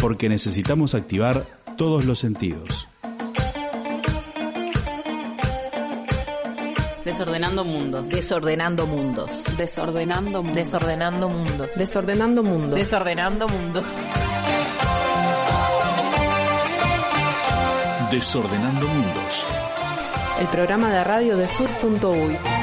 porque necesitamos activar todos los sentidos. Desordenando mundos. Desordenando mundos. Desordenando mundos. Desordenando mundos. Desordenando mundos. Desordenando mundos. Desordenando mundos. El programa de radio de sur.uy.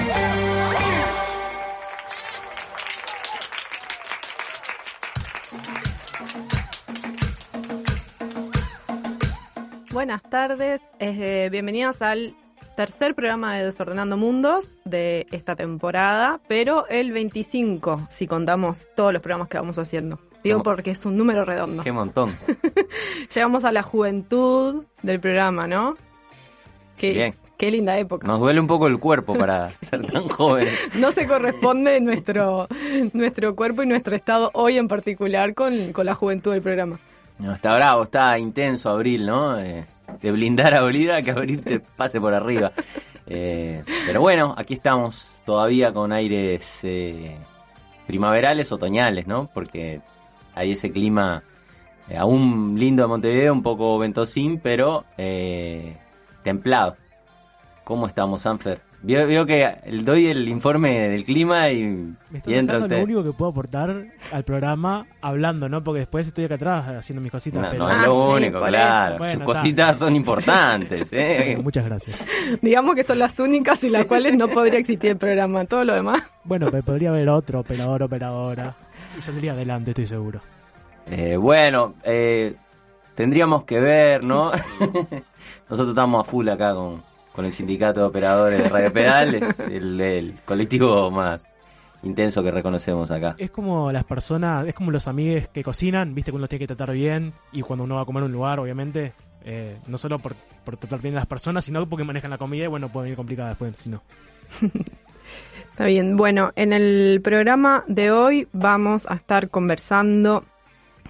Buenas tardes, eh, bienvenidos al tercer programa de Desordenando Mundos de esta temporada, pero el 25, si contamos todos los programas que vamos haciendo. Digo porque es un número redondo. Qué montón. Llegamos a la juventud del programa, ¿no? Qué, Bien. qué linda época. Nos duele un poco el cuerpo para ser tan jóvenes. No se corresponde nuestro, nuestro cuerpo y nuestro estado hoy en particular con, con la juventud del programa. No, está bravo, está intenso abril, ¿no? Eh, de blindar a Olida que abril te pase por arriba. Eh, pero bueno, aquí estamos todavía con aires eh, primaverales, otoñales, ¿no? Porque hay ese clima eh, aún lindo de Montevideo, un poco ventosín, pero templado. ¿Cómo estamos, Sanfer? Veo, veo que el- doy el informe del clima y, Me estoy y entra usted. lo único que puedo aportar al programa hablando, ¿no? Porque después estoy acá atrás haciendo mis cositas. No, pero... no es Ah, lo sí, único, claro. Bueno, Sus está. cositas son importantes, ¿eh? Muchas gracias. Digamos que son las únicas sin las cuales no podría existir el programa. Todo lo demás. Bueno, pero podría haber otro operador, operadora. Y saldría adelante, estoy seguro. Eh, bueno, eh, tendríamos que ver, ¿no? Nosotros estamos a full acá con, con el sindicato de operadores de Radio Pedal, es el, el colectivo más intenso que reconocemos acá. Es como las personas, es como los amigues que cocinan, viste que uno tiene que tratar bien. Y cuando uno va a comer a un lugar, obviamente, eh, no solo por, por tratar bien a las personas, sino porque manejan la comida y bueno, puede venir complicada después, si no. Está bien. Bueno, en el programa de hoy vamos a estar conversando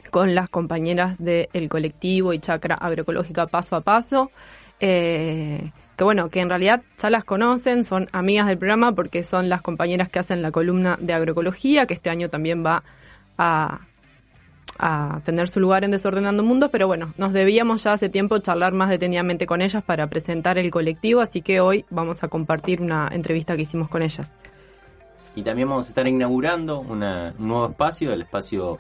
con las compañeras del colectivo y chacra agroecológica paso a paso. eh, bueno, que en realidad ya las conocen, son amigas del programa porque son las compañeras que hacen la columna de agroecología, que este año también va a, tener su lugar en Desordenando Mundos, pero bueno, nos debíamos ya hace tiempo charlar más detenidamente con ellas para presentar el colectivo, así que hoy vamos a compartir una entrevista que hicimos con ellas. Y también vamos a estar inaugurando un nuevo espacio, el espacio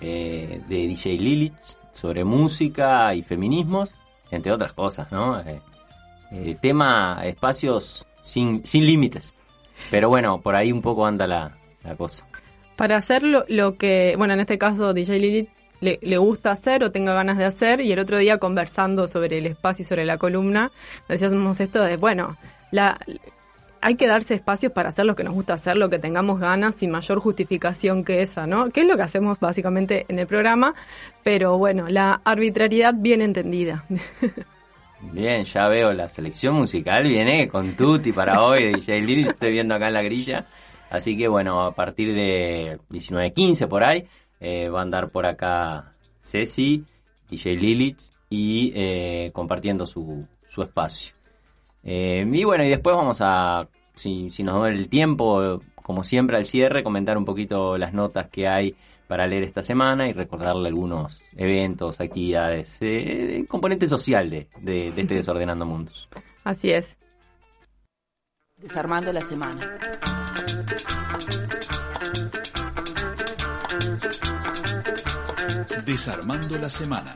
eh, de DJ Lilich, sobre música y feminismos, entre otras cosas, ¿no? Eh, eh, tema, espacios sin, sin límites. Pero bueno, por ahí un poco anda la, la cosa. Para hacer lo, lo que, bueno, en este caso DJ Lilith le, le gusta hacer o tenga ganas de hacer, y el otro día conversando sobre el espacio y sobre la columna, decíamos esto de, bueno, la, hay que darse espacios para hacer lo que nos gusta hacer, lo que tengamos ganas, sin mayor justificación que esa, ¿no? Que es lo que hacemos básicamente en el programa, pero bueno, la arbitrariedad bien entendida. Bien, ya veo la selección musical, viene con Tutti para hoy de DJ Lilich, estoy viendo acá en la grilla. Así que bueno, a partir de 19.15 por ahí, eh, va a andar por acá Ceci, DJ Lilich y eh, compartiendo su, su espacio. Eh, y bueno, y después vamos a, si, si nos da el tiempo, como siempre al cierre, comentar un poquito las notas que hay para leer esta semana y recordarle algunos eventos, actividades, eh, el componente social de, de, de este Desordenando Mundos. Así es. Desarmando la semana. Desarmando la semana.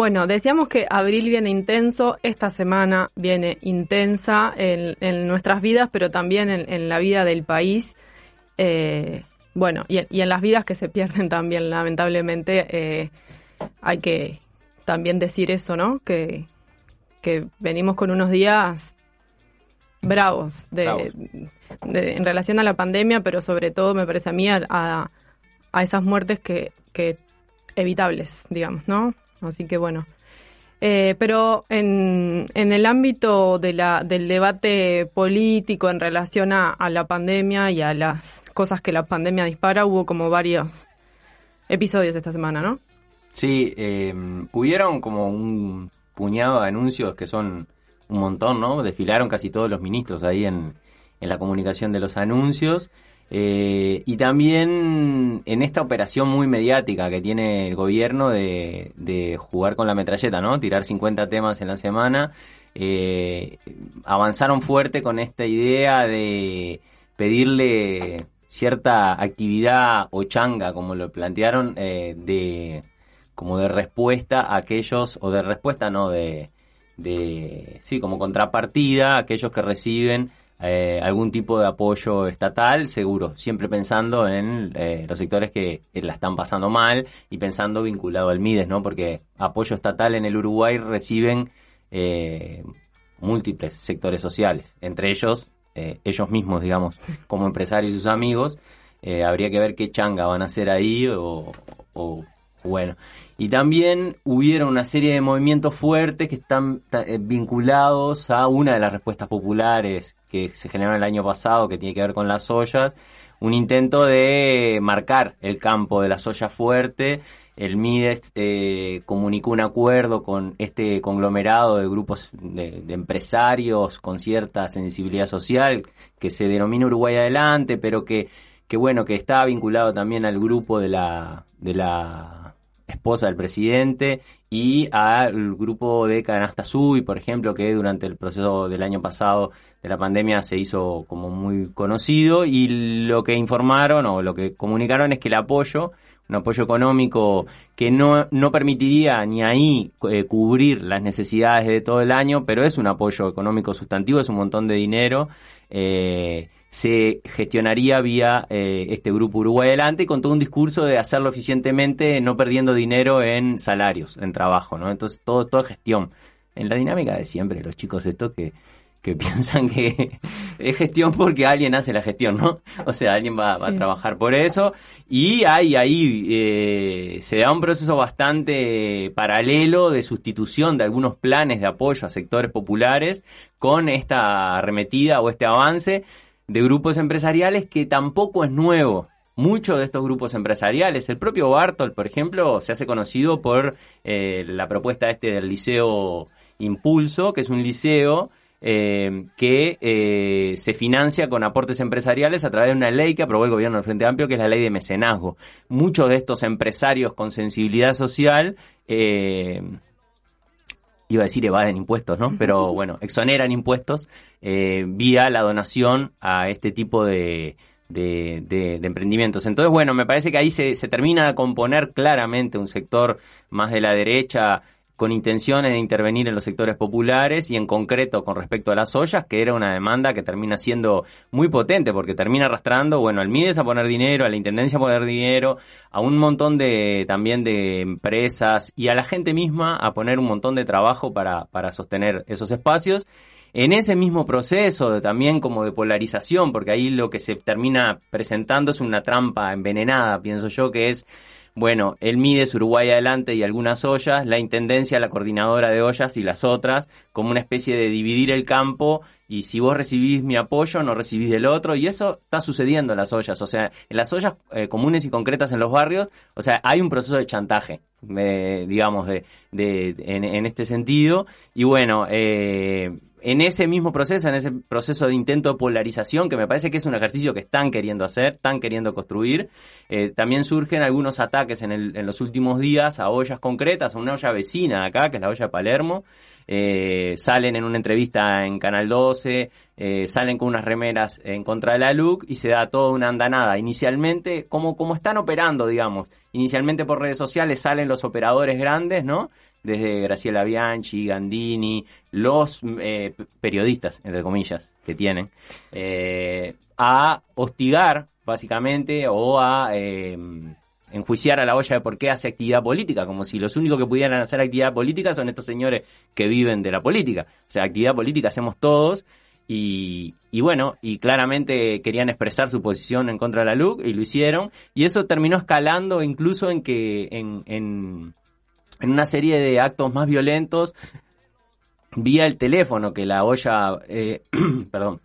Bueno, decíamos que abril viene intenso, esta semana viene intensa en, en nuestras vidas, pero también en, en la vida del país. Eh, bueno, y, en- y en las vidas que se pierden también, lamentablemente, eh, hay que también decir eso, ¿no? Que, que venimos con unos días bravos, de, Bravos. de- en relación a la pandemia, pero sobre todo me parece a mí a, a- a esas muertes que, que evitables, digamos, ¿no? Así que bueno. Eh, pero en, en el ámbito de la, del debate político en relación a, a la pandemia y a las cosas que la pandemia dispara, hubo como varios episodios esta semana, ¿no? Sí, eh, hubieron como un puñado de anuncios que son un montón, ¿no? Desfilaron casi todos los ministros ahí en, en la comunicación de los anuncios. Eh, y también en esta operación muy mediática que tiene el gobierno de, jugar con la metralleta, ¿no? Tirar 50 temas en la semana. Eh, avanzaron fuerte con esta idea de pedirle cierta actividad o changa, como lo plantearon, eh, de como de respuesta a aquellos, o de respuesta no, de, de sí, como contrapartida a aquellos que reciben eh, algún tipo de apoyo estatal, seguro, siempre pensando en eh, los sectores que la están pasando mal y pensando vinculado al MIDES, ¿no? Porque apoyo estatal en el Uruguay reciben eh, múltiples sectores sociales, entre ellos ellos mismos, digamos, como empresarios y sus amigos. habría que ver qué changa van a hacer ahí o, o bueno. Y también hubieron una serie de movimientos fuertes que están vinculados a una de las respuestas populares que se generó el año pasado, que tiene que ver con las ollas, un intento de marcar el campo de las ollas fuerte. El MIDES eh, comunicó un acuerdo con este conglomerado de grupos de, empresarios con cierta sensibilidad social que se denomina Uruguay Adelante, pero que, que bueno, que está vinculado también al grupo de la, de la esposa del presidente y al grupo de Canasta Sui, por ejemplo, que durante el proceso del año pasado de la pandemia se hizo como muy conocido y lo que informaron o lo que comunicaron es que el apoyo, un apoyo económico que no, no permitiría ni ahí eh, cubrir las necesidades de todo el año, pero es un apoyo económico sustantivo, es un montón de dinero. Eh, se gestionaría vía eh, este grupo Uruguay Adelante con todo un discurso de hacerlo eficientemente, no perdiendo dinero en salarios, en trabajo, ¿no? Entonces, todo, toda gestión. En la dinámica de siempre, los chicos esto que, que piensan que es gestión porque alguien hace la gestión, ¿no? O sea, alguien va, a trabajar por eso. Y hay ahí, eh, se da un proceso bastante paralelo de sustitución de algunos planes de apoyo a sectores populares con esta arremetida o este avance de grupos empresariales que tampoco es nuevo. Muchos de estos grupos empresariales, el propio Bartol, por ejemplo, se hace conocido por eh, la propuesta este del Liceo Impulso, que es un liceo eh, que eh, se financia con aportes empresariales a través de una ley que aprobó el gobierno del Frente Amplio, que es la ley de mecenazgo. Muchos de estos empresarios con sensibilidad social eh, iba a decir evaden impuestos, ¿no? Pero bueno, exoneran impuestos eh, vía la donación a este tipo de, de, emprendimientos. Entonces, bueno, me parece que ahí se, se termina de componer claramente un sector más de la derecha con intenciones de intervenir en los sectores populares y en concreto con respecto a las ollas, que era una demanda que termina siendo muy potente porque termina arrastrando, bueno, al MIDES a poner dinero, a la Intendencia a poner dinero, a un montón de también de empresas y a la gente misma a poner un montón de trabajo para, para sostener esos espacios. En ese mismo proceso de, también como de polarización, porque ahí lo que se termina presentando es una trampa envenenada, pienso yo, que es bueno, el Mides, Uruguay Adelante y algunas ollas, la Intendencia, la coordinadora de ollas y las otras, como una especie de dividir el campo y si vos recibís mi apoyo, no recibís del otro, y eso está sucediendo en las ollas, o sea, en las ollas eh, comunes y concretas en los barrios, o sea, hay un proceso de chantaje, digamos, de, de en, en, este sentido, y bueno, eh, en ese mismo proceso, en ese proceso de intento de polarización, que me parece que es un ejercicio que están queriendo hacer, están queriendo construir, eh, también surgen algunos ataques en, el, en, los últimos días a ollas concretas, a una olla vecina acá, que es la olla de Palermo, eh, salen en una entrevista en Canal 12, eh, salen con unas remeras en contra de la LUC y se da toda una andanada. Inicialmente, como, como están operando, digamos, inicialmente por redes sociales salen los operadores grandes, ¿no? Desde Graciela Bianchi, Gandini, los eh, periodistas, entre comillas, que tienen, eh, a hostigar, básicamente, o a eh, enjuiciar a la olla de por qué hace actividad política, como si los únicos que pudieran hacer actividad política son estos señores que viven de la política. O sea, actividad política hacemos todos. Y, y bueno, y claramente querían expresar su posición en contra de la LUC y lo hicieron. Y eso terminó escalando incluso en que en, en en una serie de actos más violentos vía el teléfono que la olla, eh, perdón,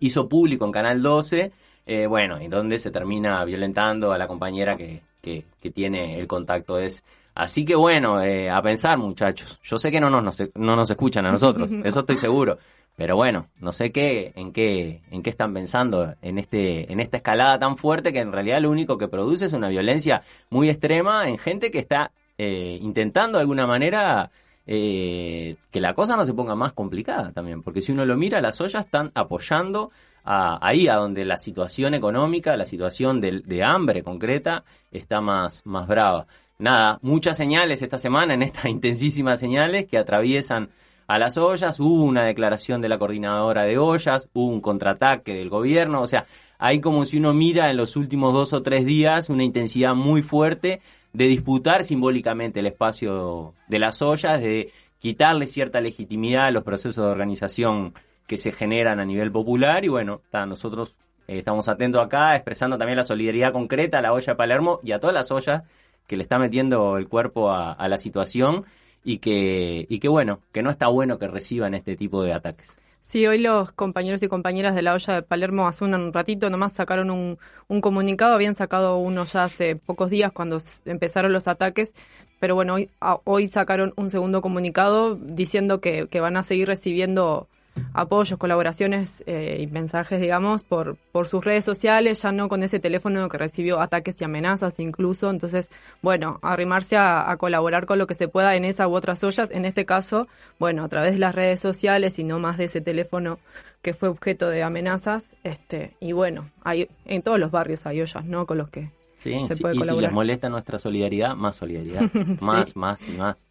hizo público en Canal 12, eh, bueno, y donde se termina violentando a la compañera que, que, tiene el contacto. Es Así que bueno, eh, a pensar muchachos. Yo sé que no nos, nos- no nos escuchan a nosotros, eso estoy seguro. Pero bueno, no sé qué, en qué, en qué están pensando en este, en esta escalada tan fuerte que en realidad lo único que produce es una violencia muy extrema en gente que está eh, intentando de alguna manera eh, que la cosa no se ponga más complicada también. Porque si uno lo mira, las ollas están apoyando a- ahí a donde la situación económica, la situación de, de hambre concreta está más, más brava. Nada, muchas señales esta semana, en estas intensísimas señales que atraviesan a las ollas, hubo una declaración de la coordinadora de ollas, hubo un contraataque del gobierno, o sea, hay como si uno mira en los últimos dos o tres días una intensidad muy fuerte de disputar simbólicamente el espacio de las ollas, de quitarle cierta legitimidad a los procesos de organización que se generan a nivel popular y bueno, nosotros eh, estamos atentos acá, expresando también la solidaridad concreta a la olla Palermo y a todas las ollas que le está metiendo el cuerpo a, a la situación y que, y que bueno, que no está bueno que reciban este tipo de ataques. Sí, hoy los compañeros y compañeras de la olla de Palermo hace un ratito nomás sacaron un, un comunicado, habían sacado uno ya hace pocos días cuando empezaron los ataques, pero bueno, hoy, hoy sacaron un segundo comunicado diciendo que van a seguir recibiendo apoyos, colaboraciones eh, y mensajes, digamos, por, por sus redes sociales, ya no con ese teléfono que recibió ataques y amenazas incluso. Entonces, bueno, arrimarse a, a colaborar con lo que se pueda en esa u otras ollas. En este caso, bueno, a través de las redes sociales y no más de ese teléfono que fue objeto de amenazas. este Y bueno, hay, en todos los barrios hay ollas, ¿no? Con los que Sí, se sí, puede y si colaborar. les molesta nuestra solidaridad, más solidaridad, más, más y más.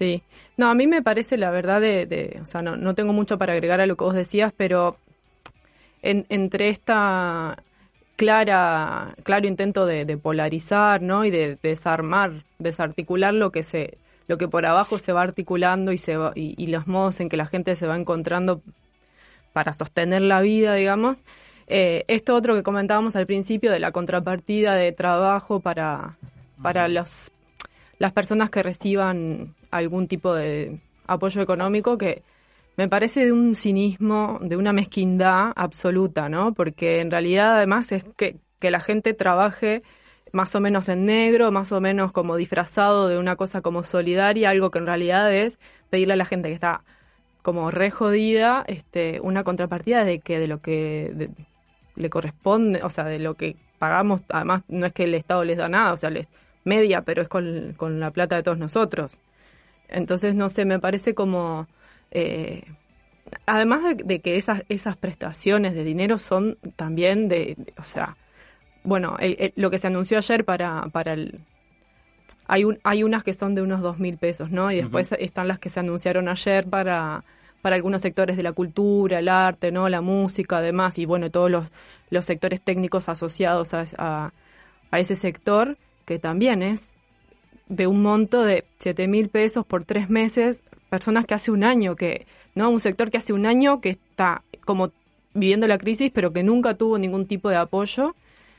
Sí, no, a mí me parece la verdad de, de- o sea, no, no tengo mucho para agregar a lo que vos decías, pero en- entre esta clara, claro intento de, de polarizar, ¿no? Y de desarmar, desarticular lo que se, lo que por abajo se va articulando y se va- y, y los modos en que la gente se va encontrando para sostener la vida, digamos. Eh, esto otro que comentábamos al principio de la contrapartida de trabajo para, para los, las personas que reciban algún tipo de apoyo económico que me parece de un cinismo, de una mezquindad absoluta, ¿no? Porque en realidad además es que, que la gente trabaje más o menos en negro, más o menos como disfrazado de una cosa como solidaria, algo que en realidad es pedirle a la gente que está como re jodida, este, una contrapartida de que de lo que le corresponde, o sea, de lo que pagamos, además no es que el Estado les da nada, o sea, les media, pero es con, con la plata de todos nosotros. Entonces, no sé, me parece como... eh, además de, de que esas, esas prestaciones de dinero son también de, de- o sea, bueno, el- el- lo que se anunció ayer para, para el... Hay, un, hay unas que son de unos dos mil pesos, ¿no? Y después están las que se anunciaron ayer para, para algunos sectores de la cultura, el arte, ¿no? La música, además, y bueno, todos los, los sectores técnicos asociados a, a, a ese sector, que también es de un monto de 7 mil pesos por tres meses, personas que hace un año que, ¿no? Un sector que hace un año que está como viviendo la crisis, pero que nunca tuvo ningún tipo de apoyo.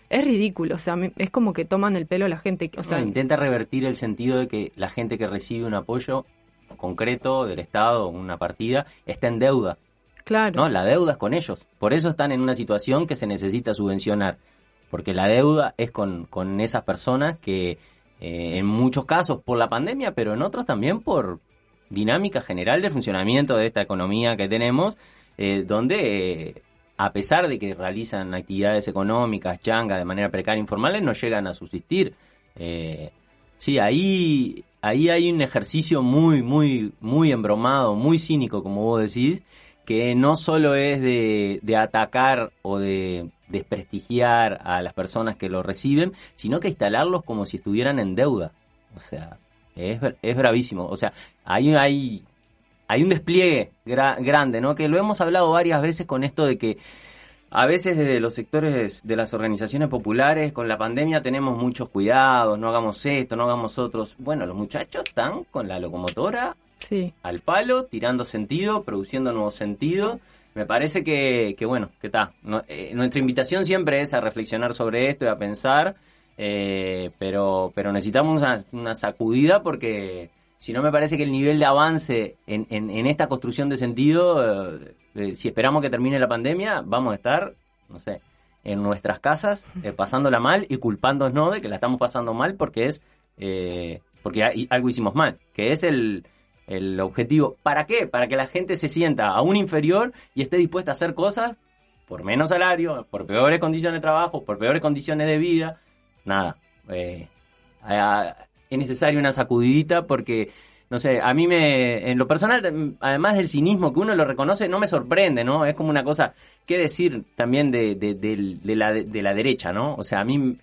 Es ridículo, o sea, es como que toman el pelo a la gente. O sea, intenta revertir el sentido de que la gente que recibe un apoyo concreto del Estado, una partida, está en deuda. claro. No, la deuda es con ellos. Por eso están en una situación que se necesita subvencionar. Porque la deuda es con, con esas personas que, eh, en muchos casos por la pandemia, pero en otros también por dinámica general de funcionamiento de esta economía que tenemos, eh, donde, eh, a pesar de que realizan actividades económicas, changas, de manera precaria, informales, no llegan a subsistir. Sí, ahí, ahí hay un ejercicio muy, muy, muy embromado, muy cínico, como vos decís, que no solo es de, de atacar o de desprestigiar a las personas que lo reciben, sino que instalarlos como si estuvieran en deuda. O sea, es, es bravísimo. O sea, hay, hay, hay un despliegue gra- grande, ¿no? Que lo hemos hablado varias veces con esto de que a veces desde los sectores de las organizaciones populares con la pandemia tenemos muchos cuidados, no hagamos esto, no hagamos otros. Bueno, los muchachos están con la locomotora Sí, al palo, tirando sentido, produciendo nuevos sentidos. Me parece que, que bueno, que está. No- eh, nuestra invitación siempre es a reflexionar sobre esto y a pensar, eh, pero, pero necesitamos una, una sacudida porque si no me parece que el nivel de avance en, en, esta construcción de sentido, eh, eh, si esperamos que termine la pandemia, vamos a estar, no sé, en nuestras casas eh, pasándola mal y culpándonos de que la estamos pasando mal porque es porque algo hicimos mal, que es el, el objetivo. ¿Para qué? Para que la gente se sienta aún inferior y esté dispuesta a hacer cosas por menos salario, por peores condiciones de trabajo, por peores condiciones de vida. Nada. eh, es necesaria una sacudidita porque, no sé, a mí me, en lo personal, además del cinismo que uno lo reconoce, no me sorprende, ¿no? Es como una cosa, ¿qué decir también de, de, la, de la derecha, ¿no? O sea, a mí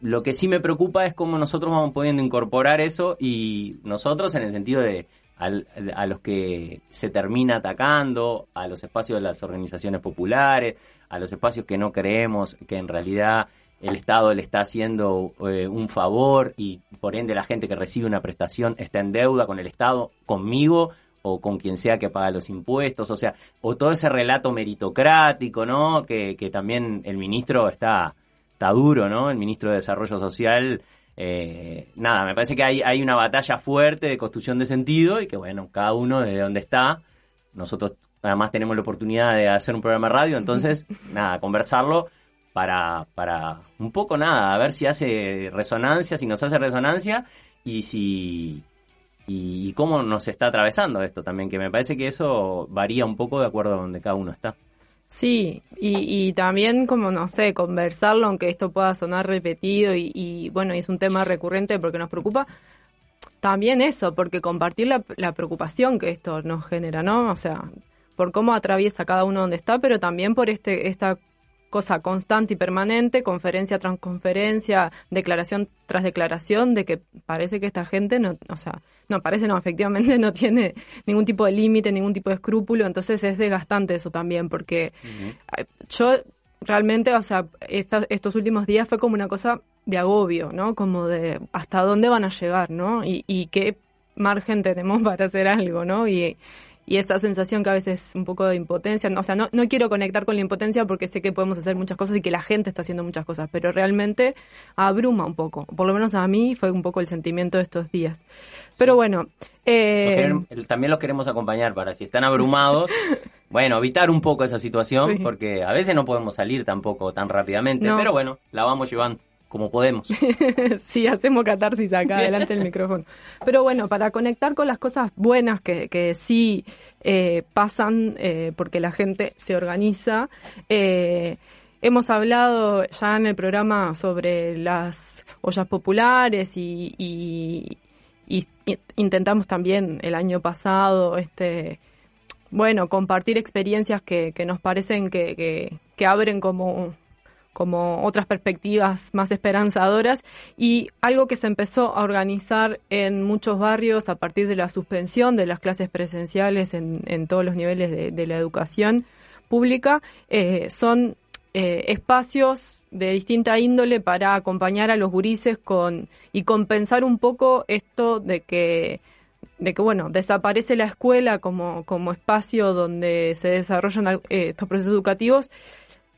lo que sí me preocupa es cómo nosotros vamos pudiendo incorporar eso y nosotros en el sentido de al- a los que se termina atacando, a los espacios de las organizaciones populares, a los espacios que no creemos que en realidad el Estado le está haciendo eh, un favor y por ende la gente que recibe una prestación está en deuda con el Estado, conmigo o con quien sea que paga los impuestos, o sea, o todo ese relato meritocrático, ¿no? Que, que también el ministro está, está duro, ¿no? El ministro de Desarrollo Social, eh, nada, me parece que hay, hay una batalla fuerte de construcción de sentido y que, bueno, cada uno de donde está, nosotros además tenemos la oportunidad de hacer un programa de radio, entonces, nada, conversarlo para, para un poco nada, a ver si hace resonancia, si nos hace resonancia y si y, y cómo nos está atravesando esto también, que me parece que eso varía un poco de acuerdo a donde cada uno está. Sí, y, y también como, no sé, conversarlo, aunque esto pueda sonar repetido y, y, bueno, es un tema recurrente porque nos preocupa, también eso, porque compartir la, la preocupación que esto nos genera, ¿no? O sea, por cómo atraviesa cada uno donde está, pero también por este esta cosa constante y permanente, conferencia tras conferencia, declaración tras declaración, de que parece que esta gente no, o sea, no parece, no, efectivamente no tiene ningún tipo de límite, ningún tipo de escrúpulo, entonces es desgastante eso también, porque eh, yo realmente, o sea, esta- estos últimos días fue como una cosa de agobio, ¿no? Como de hasta dónde van a llegar, ¿no? Y, y qué margen tenemos para hacer algo, ¿no? Y, y esa sensación que a veces es un poco de impotencia, no, o sea, no, no quiero conectar con la impotencia porque sé que podemos hacer muchas cosas y que la gente está haciendo muchas cosas, pero realmente abruma un poco, por lo menos a mí fue un poco el sentimiento de estos días. Pero bueno, eh, querem- el- también los queremos acompañar para si están abrumados, bueno, evitar un poco esa situación, Sí. porque a veces no podemos salir tampoco tan rápidamente, No. pero bueno, la vamos llevando como podemos. sí, hacemos catarsis acá delante del micrófono. Pero bueno, para conectar con las cosas buenas que, que sí eh, pasan eh, porque la gente se organiza, eh, hemos hablado ya en el programa sobre las ollas populares y, y- y intentamos también el año pasado este bueno compartir experiencias que, que nos parecen que, que, que abren como como otras perspectivas más esperanzadoras. Y algo que se empezó a organizar en muchos barrios a partir de la suspensión de las clases presenciales en, en todos los niveles de, de la educación pública eh, son eh, espacios de distinta índole para acompañar a los gurises con y compensar un poco esto de que de que bueno desaparece la escuela como como espacio donde se desarrollan eh, estos procesos educativos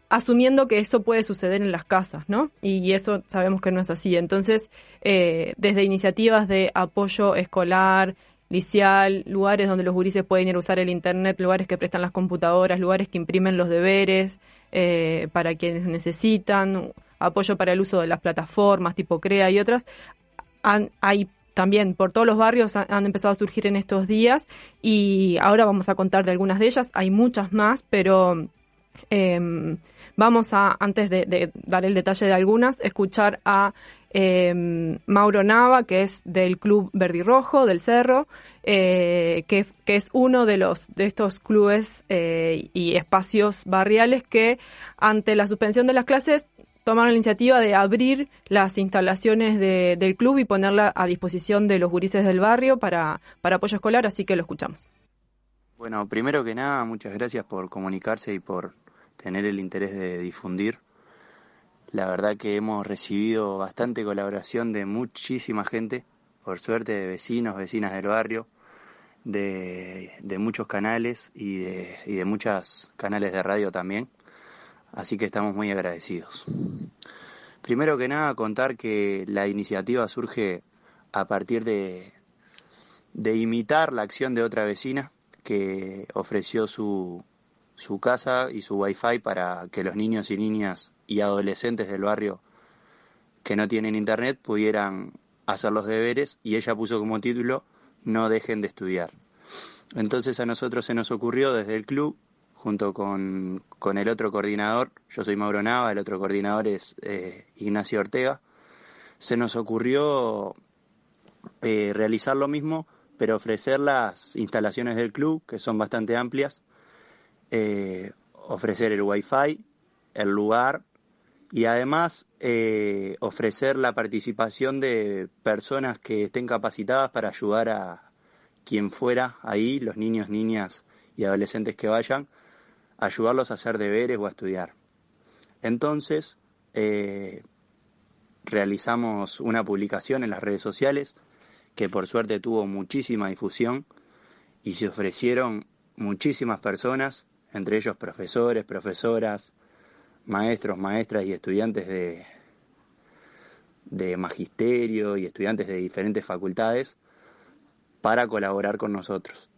asumiendo que eso puede suceder en las casas, ¿no? Y eso sabemos que no es así. Entonces, eh, desde iniciativas de apoyo escolar, licial, lugares donde los gurises pueden ir a usar el internet, lugares que prestan las computadoras, lugares que imprimen los deberes eh, para quienes necesitan, apoyo para el uso de las plataformas tipo CREA y otras, han, hay también por todos los barrios han, empezado a surgir en estos días y ahora vamos a contar de algunas de ellas, hay muchas más, pero eh, vamos a, antes de, dar el detalle de algunas, escuchar a eh, Mauro Nava, que es del Club Verde y Rojo del Cerro, eh, que, es uno de los de estos clubes eh, y espacios barriales que ante la suspensión de las clases tomaron la iniciativa de abrir las instalaciones de, del club y ponerla a disposición de los gurises del barrio para, para apoyo escolar, así que lo escuchamos. Bueno, primero que nada, muchas gracias por comunicarse y por tener el interés de difundir. La verdad que hemos recibido bastante colaboración de muchísima gente, por suerte de vecinos, vecinas del barrio, de, de muchos canales y de, y de muchos canales de radio también. Así que estamos muy agradecidos. Primero que nada, contar que la iniciativa surge a partir de, de imitar la acción de otra vecina que ofreció su, su casa y su wifi para que los niños y niñas y adolescentes del barrio que no tienen internet pudieran hacer los deberes y ella puso como título No dejen de estudiar. Entonces a nosotros se nos ocurrió desde el club, junto con, con el otro coordinador, yo soy Mauro Nava, el otro coordinador es eh, Ignacio Ortega, se nos ocurrió eh, realizar lo mismo, pero ofrecer las instalaciones del club, que son bastante amplias, eh, ofrecer el wifi, el lugar y además eh, ofrecer la participación de personas que estén capacitadas para ayudar a quien fuera ahí, los niños, niñas y adolescentes que vayan, ayudarlos a hacer deberes o a estudiar. Entonces, eh, realizamos una publicación en las redes sociales que por suerte tuvo muchísima difusión y se ofrecieron muchísimas personas, entre ellos profesores, profesoras, maestros, maestras y estudiantes de, de magisterio y estudiantes de diferentes facultades para colaborar con nosotros.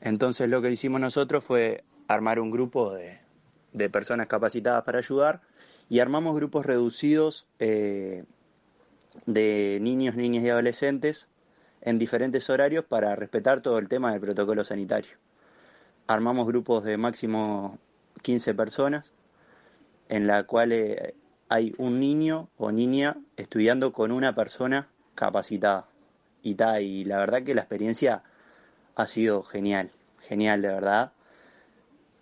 Entonces lo que hicimos nosotros fue armar un grupo de, de personas capacitadas para ayudar y armamos grupos reducidos eh, de niños, niñas y adolescentes en diferentes horarios para respetar todo el tema del protocolo sanitario. Armamos grupos de máximo 15 personas en la cual eh, hay un niño o niña estudiando con una persona capacitada. Y, ta, y la verdad que la experiencia ha sido genial, genial de verdad.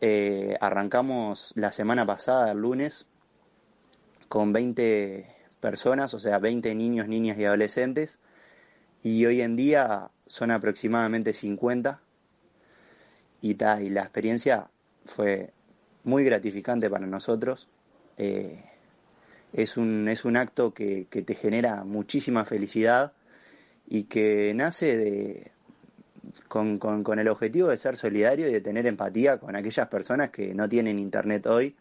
Eh, arrancamos la semana pasada, el lunes, con 20 personas, o sea, 20 niños, niñas y adolescentes, y hoy en día son aproximadamente 50. Y, ta, y la experiencia fue muy gratificante para nosotros. Eh, es, un, es un acto que, que, te genera muchísima felicidad y que nace de, con, con, con, el objetivo de ser solidario y de tener empatía con aquellas personas que no tienen internet hoy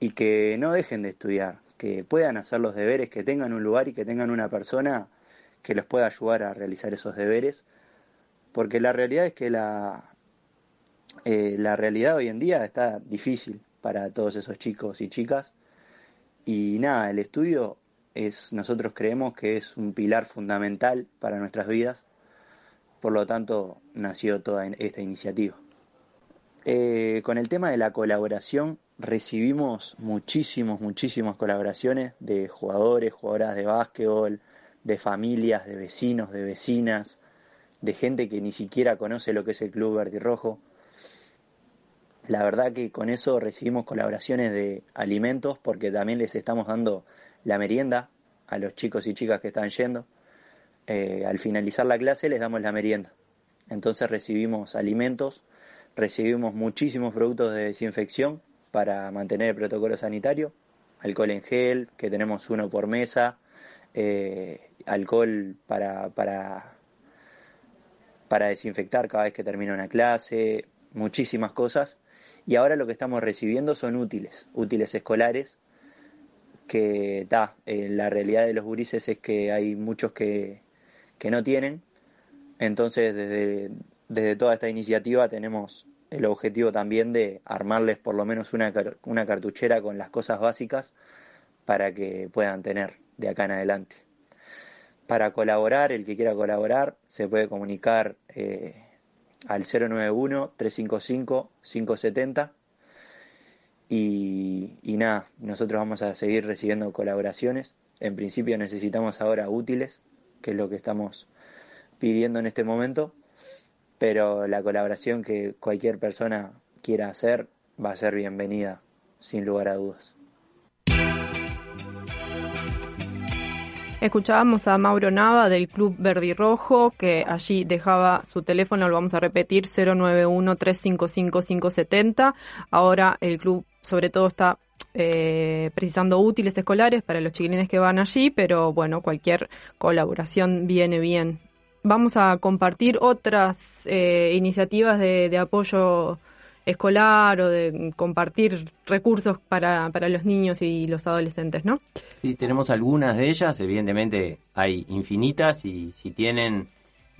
y que no dejen de estudiar, que puedan hacer los deberes, que tengan un lugar y que tengan una persona que los pueda ayudar a realizar esos deberes, porque la realidad es que la, eh, la realidad hoy en día está difícil para todos esos chicos y chicas. Y nada, el estudio es, nosotros creemos que es un pilar fundamental para nuestras vidas. Por lo tanto, nació toda esta iniciativa. Eh, con el tema de la colaboración, recibimos muchísimos, muchísimas colaboraciones de jugadores, jugadoras de básquetbol, de familias, de vecinos, de vecinas, de gente que ni siquiera conoce lo que es el Club Verde y Rojo la verdad que con eso recibimos colaboraciones de alimentos porque también les estamos dando la merienda a los chicos y chicas que están yendo. Eh, al finalizar la clase les damos la merienda. Entonces recibimos alimentos, recibimos muchísimos productos de desinfección para mantener el protocolo sanitario, alcohol en gel, que tenemos uno por mesa, eh, alcohol para, para, para desinfectar cada vez que termina una clase, muchísimas cosas y ahora lo que estamos recibiendo son útiles, útiles escolares, que da, la realidad de los gurises es que hay muchos que, que no tienen, entonces desde, desde toda esta iniciativa tenemos el objetivo también de armarles por lo menos una, una cartuchera con las cosas básicas para que puedan tener de acá en adelante. Para colaborar, el que quiera colaborar, se puede comunicar eh, al 091-355-570. Y, y nada, nosotros vamos a seguir recibiendo colaboraciones. En principio necesitamos ahora útiles, que es lo que estamos pidiendo en este momento, pero la colaboración que cualquier persona quiera hacer va a ser bienvenida, sin lugar a dudas. Escuchábamos a Mauro Nava del Club Verde Rojo, que allí dejaba su teléfono, lo vamos a repetir, 091-355-570. Ahora el club sobre todo está eh, precisando útiles escolares para los chiquilines que van allí, pero bueno, cualquier colaboración viene bien. Vamos a compartir otras eh, iniciativas de apoyo escolar o de compartir recursos para, para los niños y los adolescentes, ¿no? Sí, tenemos algunas de ellas, evidentemente hay infinitas y si tienen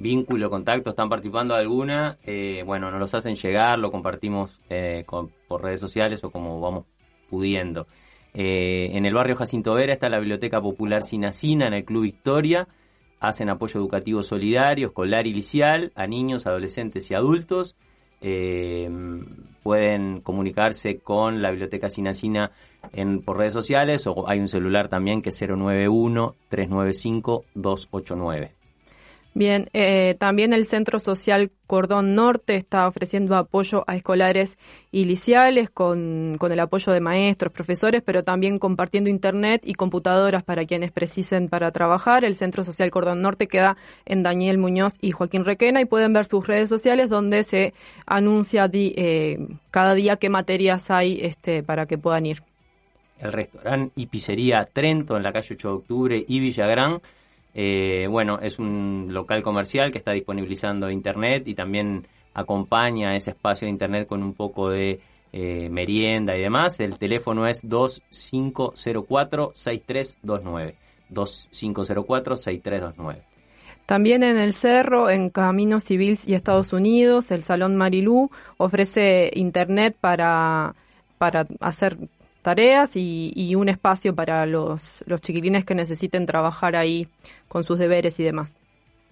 vínculo, contacto, están participando de alguna, eh, bueno, nos los hacen llegar, lo compartimos eh, con, por redes sociales o como vamos pudiendo. Eh, en el barrio Jacinto Vera está la Biblioteca Popular Sinacina, en el Club Victoria. Hacen apoyo educativo solidario, escolar y licial a niños, adolescentes y adultos. Eh, pueden comunicarse con la Biblioteca Sinacina en, por redes sociales o hay un celular también que es 091-395-289. Bien, eh, también el Centro Social Cordón Norte está ofreciendo apoyo a escolares y con, con, el apoyo de maestros, profesores, pero también compartiendo internet y computadoras para quienes precisen para trabajar. El Centro Social Cordón Norte queda en Daniel Muñoz y Joaquín Requena y pueden ver sus redes sociales donde se anuncia di, eh, cada día qué materias hay este, para que puedan ir. El restaurante y pizzería Trento en la calle 8 de octubre y Villagrán eh, bueno, es un local comercial que está disponibilizando Internet y también acompaña ese espacio de Internet con un poco de eh, merienda y demás. El teléfono es 2504-6329. 2504-6329. También en el Cerro, en Caminos Civils y Estados Unidos, el Salón Marilú ofrece Internet para, para hacer tareas y, y, un espacio para los, chiquilines que necesiten trabajar ahí con sus deberes y demás.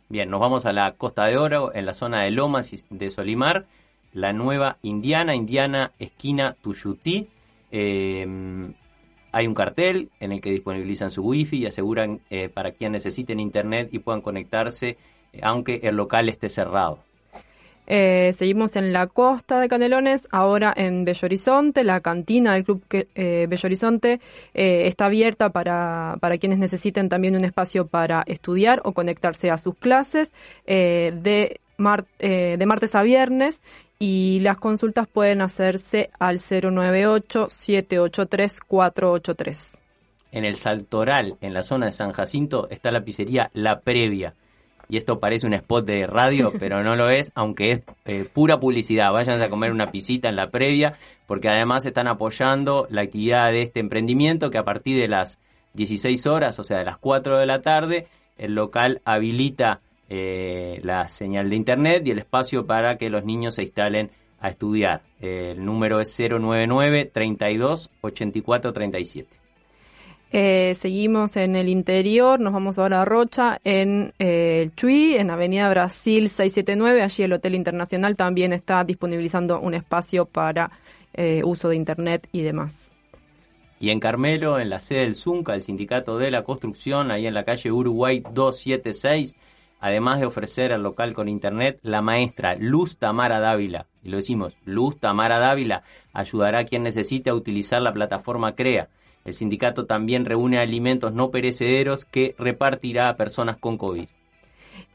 Bien, nos vamos a la Costa de Oro, en la zona de Lomas de Solimar, la nueva Indiana, Indiana esquina Tuyutí. Eh, hay un cartel en el que disponibilizan su wifi y aseguran eh, para quienes necesiten internet y puedan conectarse, eh, aunque el local esté cerrado. Eh, seguimos en la costa de Canelones, ahora en Bello Horizonte. La cantina del Club eh, eh, está abierta para, para, quienes necesiten también un espacio para estudiar o conectarse a sus clases eh, de, de martes a viernes. Y las consultas pueden hacerse al 098-783-483. En el Saltoral, en la zona de San Jacinto, está la pizzería La Previa y esto parece un spot de radio, pero no lo es, aunque es eh, pura publicidad. Váyanse a comer una pisita en la previa, porque además están apoyando la actividad de este emprendimiento que a partir de las 16 horas, o sea, de las 4 de la tarde, el local habilita eh, la señal de internet y el espacio para que los niños se instalen a estudiar. el número es 099 32 84 37. Eh, seguimos en el interior, nos vamos ahora a Rocha, en eh, el Chuy, en Avenida Brasil 679. Allí el Hotel Internacional también está disponibilizando un espacio para eh, uso de Internet y demás. Y en Carmelo, en la sede del ZUNCA, el Sindicato de la Construcción, ahí en la calle Uruguay 276, además de ofrecer al local con Internet, la maestra Luz Tamara Dávila, y lo decimos, Luz Tamara Dávila, ayudará a quien necesite a utilizar la plataforma CREA el sindicato también reúne alimentos no perecederos que repartirá a personas con COVID.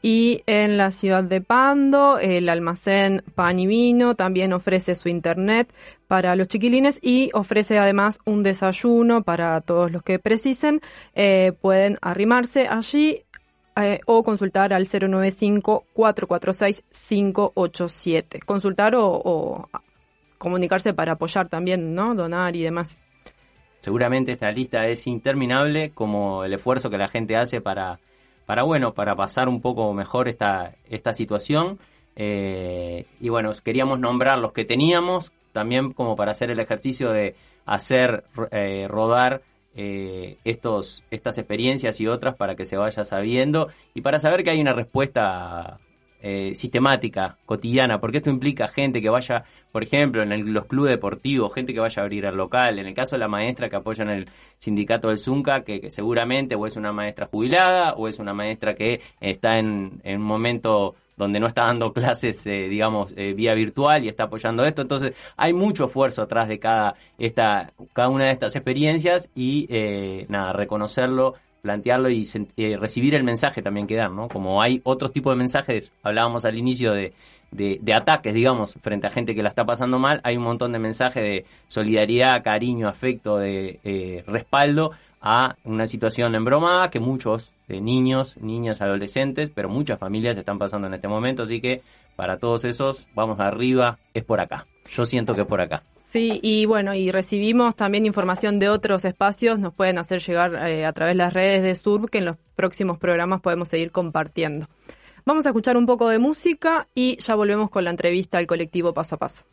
Y en la ciudad de Pando, el almacén Pan y Vino también ofrece su internet para los chiquilines y ofrece además un desayuno para todos los que precisen. Eh, pueden arrimarse allí eh, o consultar al 095-446-587. Consultar o, o comunicarse para apoyar también, ¿no? Donar y demás. Seguramente esta lista es interminable, como el esfuerzo que la gente hace para, para bueno, para pasar un poco mejor esta, esta situación. Eh, y bueno, queríamos nombrar los que teníamos, también como para hacer el ejercicio de hacer eh, rodar eh, estos, estas experiencias y otras para que se vaya sabiendo y para saber que hay una respuesta eh, sistemática, cotidiana, porque esto implica gente que vaya, por ejemplo, en los clubes deportivos, gente que vaya a abrir el local, en el caso de la maestra que apoya en el sindicato del Zunca, que, seguramente o es una maestra jubilada o es una maestra que está en, en un momento donde no está dando clases, eh, digamos, eh, vía virtual y está apoyando esto. Entonces, hay mucho esfuerzo atrás de cada, esta, cada una de estas experiencias y, eh, nada, reconocerlo plantearlo y eh, recibir el mensaje también que dan, ¿no? Como hay otros tipos de mensajes, hablábamos al inicio de, de, ataques, digamos, frente a gente que la está pasando mal, hay un montón de mensajes de solidaridad, cariño, afecto, de eh, respaldo a una situación embromada que muchos eh, niños, niñas, adolescentes, pero muchas familias están pasando en este momento, así que para todos esos, vamos arriba, es por acá. Yo siento que es por acá. Sí, y bueno, y recibimos también información de otros espacios, nos pueden hacer llegar eh, a través de las redes de SURB, que en los próximos programas podemos seguir compartiendo. Vamos a escuchar un poco de música y ya volvemos con la entrevista al colectivo Paso a Paso.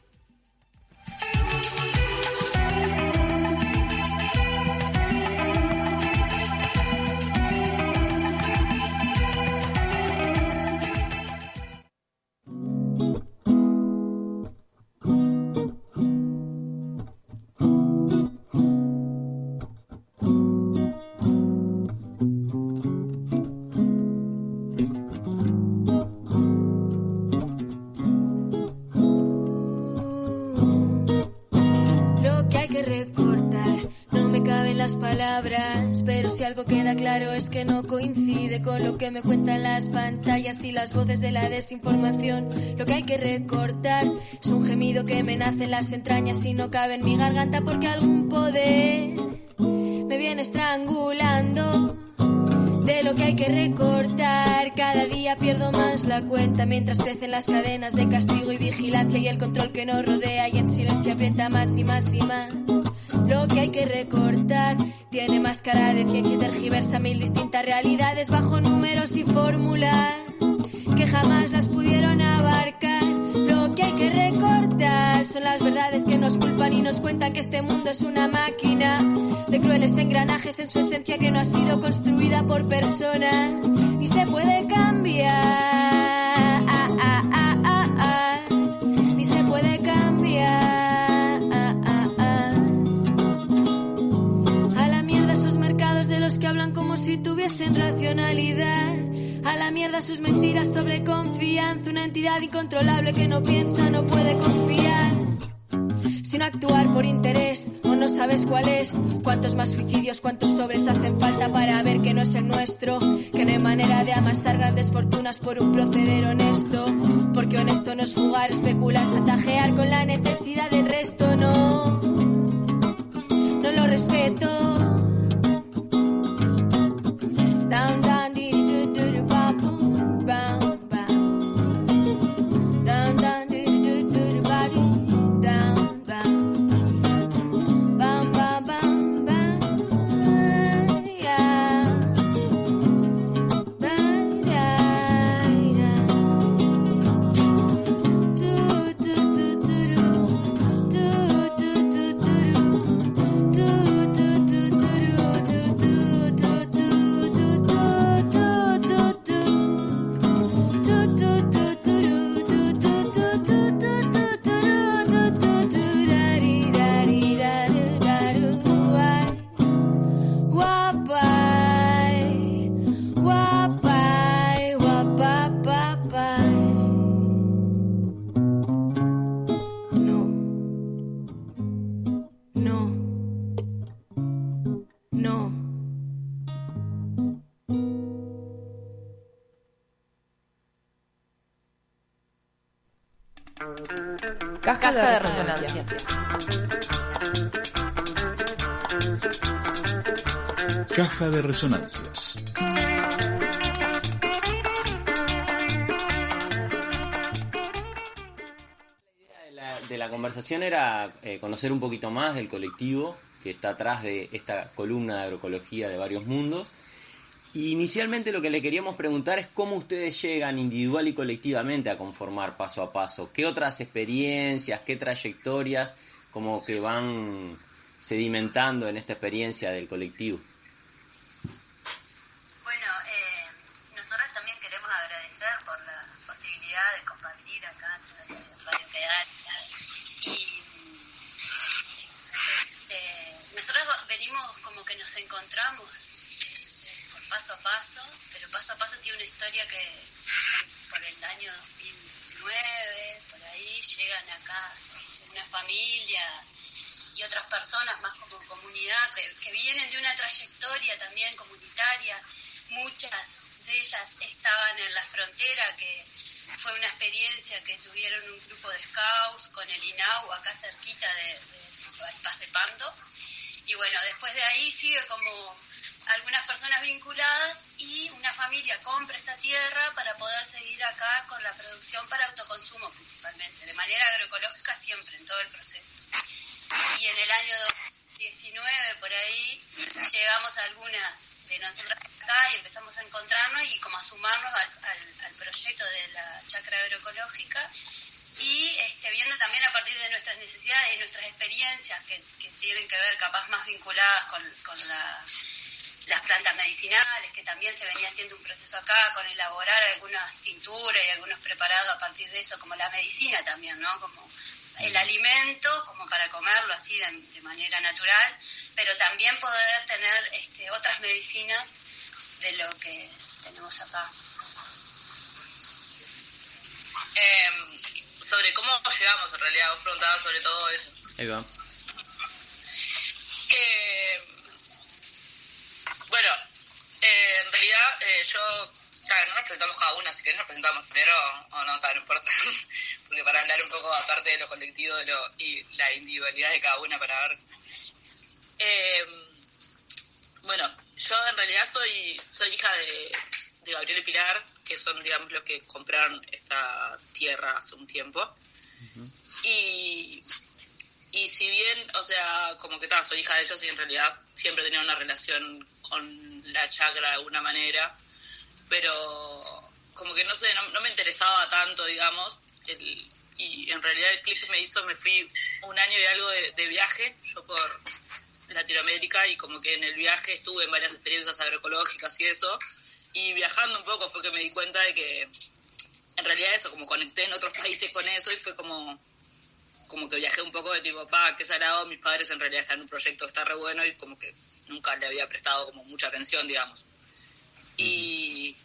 Claro es que no coincide con lo que me cuentan las pantallas y las voces de la desinformación. Lo que hay que recortar es un gemido que me nace en las entrañas y no cabe en mi garganta porque algún poder me viene estrangulando de lo que hay que recortar. Cada día pierdo más la cuenta mientras crecen las cadenas de castigo y vigilancia y el control que nos rodea y en silencio aprieta más y más y más. Lo que hay que recortar tiene más cara de ciencia y tergiversa mil distintas realidades bajo números y fórmulas que jamás las pudieron abarcar. Lo que hay que recortar son las verdades que nos culpan y nos cuentan que este mundo es una máquina de crueles engranajes en su esencia que no ha sido construida por personas ni se puede cambiar. Tuviesen racionalidad. A la mierda sus mentiras sobre confianza, una entidad incontrolable que no piensa, no puede confiar. Sin actuar por interés o no sabes cuál es. Cuántos más suicidios, cuántos sobres hacen falta para ver que no es el nuestro. Que no hay manera de amasar grandes fortunas por un proceder honesto. Porque honesto no es jugar, especular, chantajear con la necesidad del resto, no. No lo respeto. Caja de resonancia. Caja de resonancias. de la, de la conversación era eh, conocer un poquito más del colectivo que está atrás de esta columna de agroecología de varios mundos. Inicialmente lo que le queríamos preguntar es cómo ustedes llegan individual y colectivamente a conformar paso a paso. ¿Qué otras experiencias, qué trayectorias como que van sedimentando en esta experiencia del colectivo? Bueno, eh, nosotros también queremos agradecer por la posibilidad de compartir acá través de Radio Pedal. Y este, nosotros venimos como que nos encontramos paso a paso, pero paso a paso tiene una historia que por el año 2009, por ahí, llegan acá una familia y otras personas más como comunidad que, vienen de una trayectoria también comunitaria. Muchas de ellas estaban en la frontera, que fue una experiencia que tuvieron un grupo de scouts con el INAU acá cerquita de, de Paz de Pando. Y bueno, después de ahí sigue como algunas personas vinculadas y una familia compra esta tierra para poder seguir acá con la producción para autoconsumo principalmente, de manera agroecológica siempre, en todo el proceso. Y en el año 2019, por ahí, llegamos algunas de nosotras acá y empezamos a encontrarnos y como a sumarnos al, proyecto de la chacra agroecológica y este, viendo también a partir de nuestras necesidades y nuestras experiencias que, que tienen que ver capaz más vinculadas con, con la, las plantas medicinales, que también se venía haciendo un proceso acá con elaborar algunas tinturas y algunos preparados a partir de eso, como la medicina también, ¿no? Como el alimento, como para comerlo así de, de manera natural, pero también poder tener este, otras medicinas de lo que tenemos acá. Eh, sobre cómo llegamos en realidad, vos preguntabas sobre todo eso. Ahí va. Eh, yo, claro, no nos presentamos cada una, si querés nos presentamos primero o no, claro, no importa. Porque para hablar un poco aparte de lo colectivo de lo, y la individualidad de cada una para ver. Eh, bueno, yo en realidad soy, soy hija de, de Gabriel y Pilar, que son, digamos, los que compraron esta tierra hace un tiempo. Y, y si bien, o sea, como que tal, soy hija de ellos y en realidad siempre tenía una relación con la chacra de alguna manera, pero como que no sé, no, no me interesaba tanto, digamos, el, y en realidad el clip me hizo, me fui un año y algo de, de viaje, yo por Latinoamérica, y como que en el viaje estuve en varias experiencias agroecológicas y eso, y viajando un poco fue que me di cuenta de que en realidad eso, como conecté en otros países con eso y fue como como que viajé un poco de tipo, pa, qué salado, mis padres en realidad están en un proyecto, está re bueno y como que nunca le había prestado como mucha atención, digamos. Y,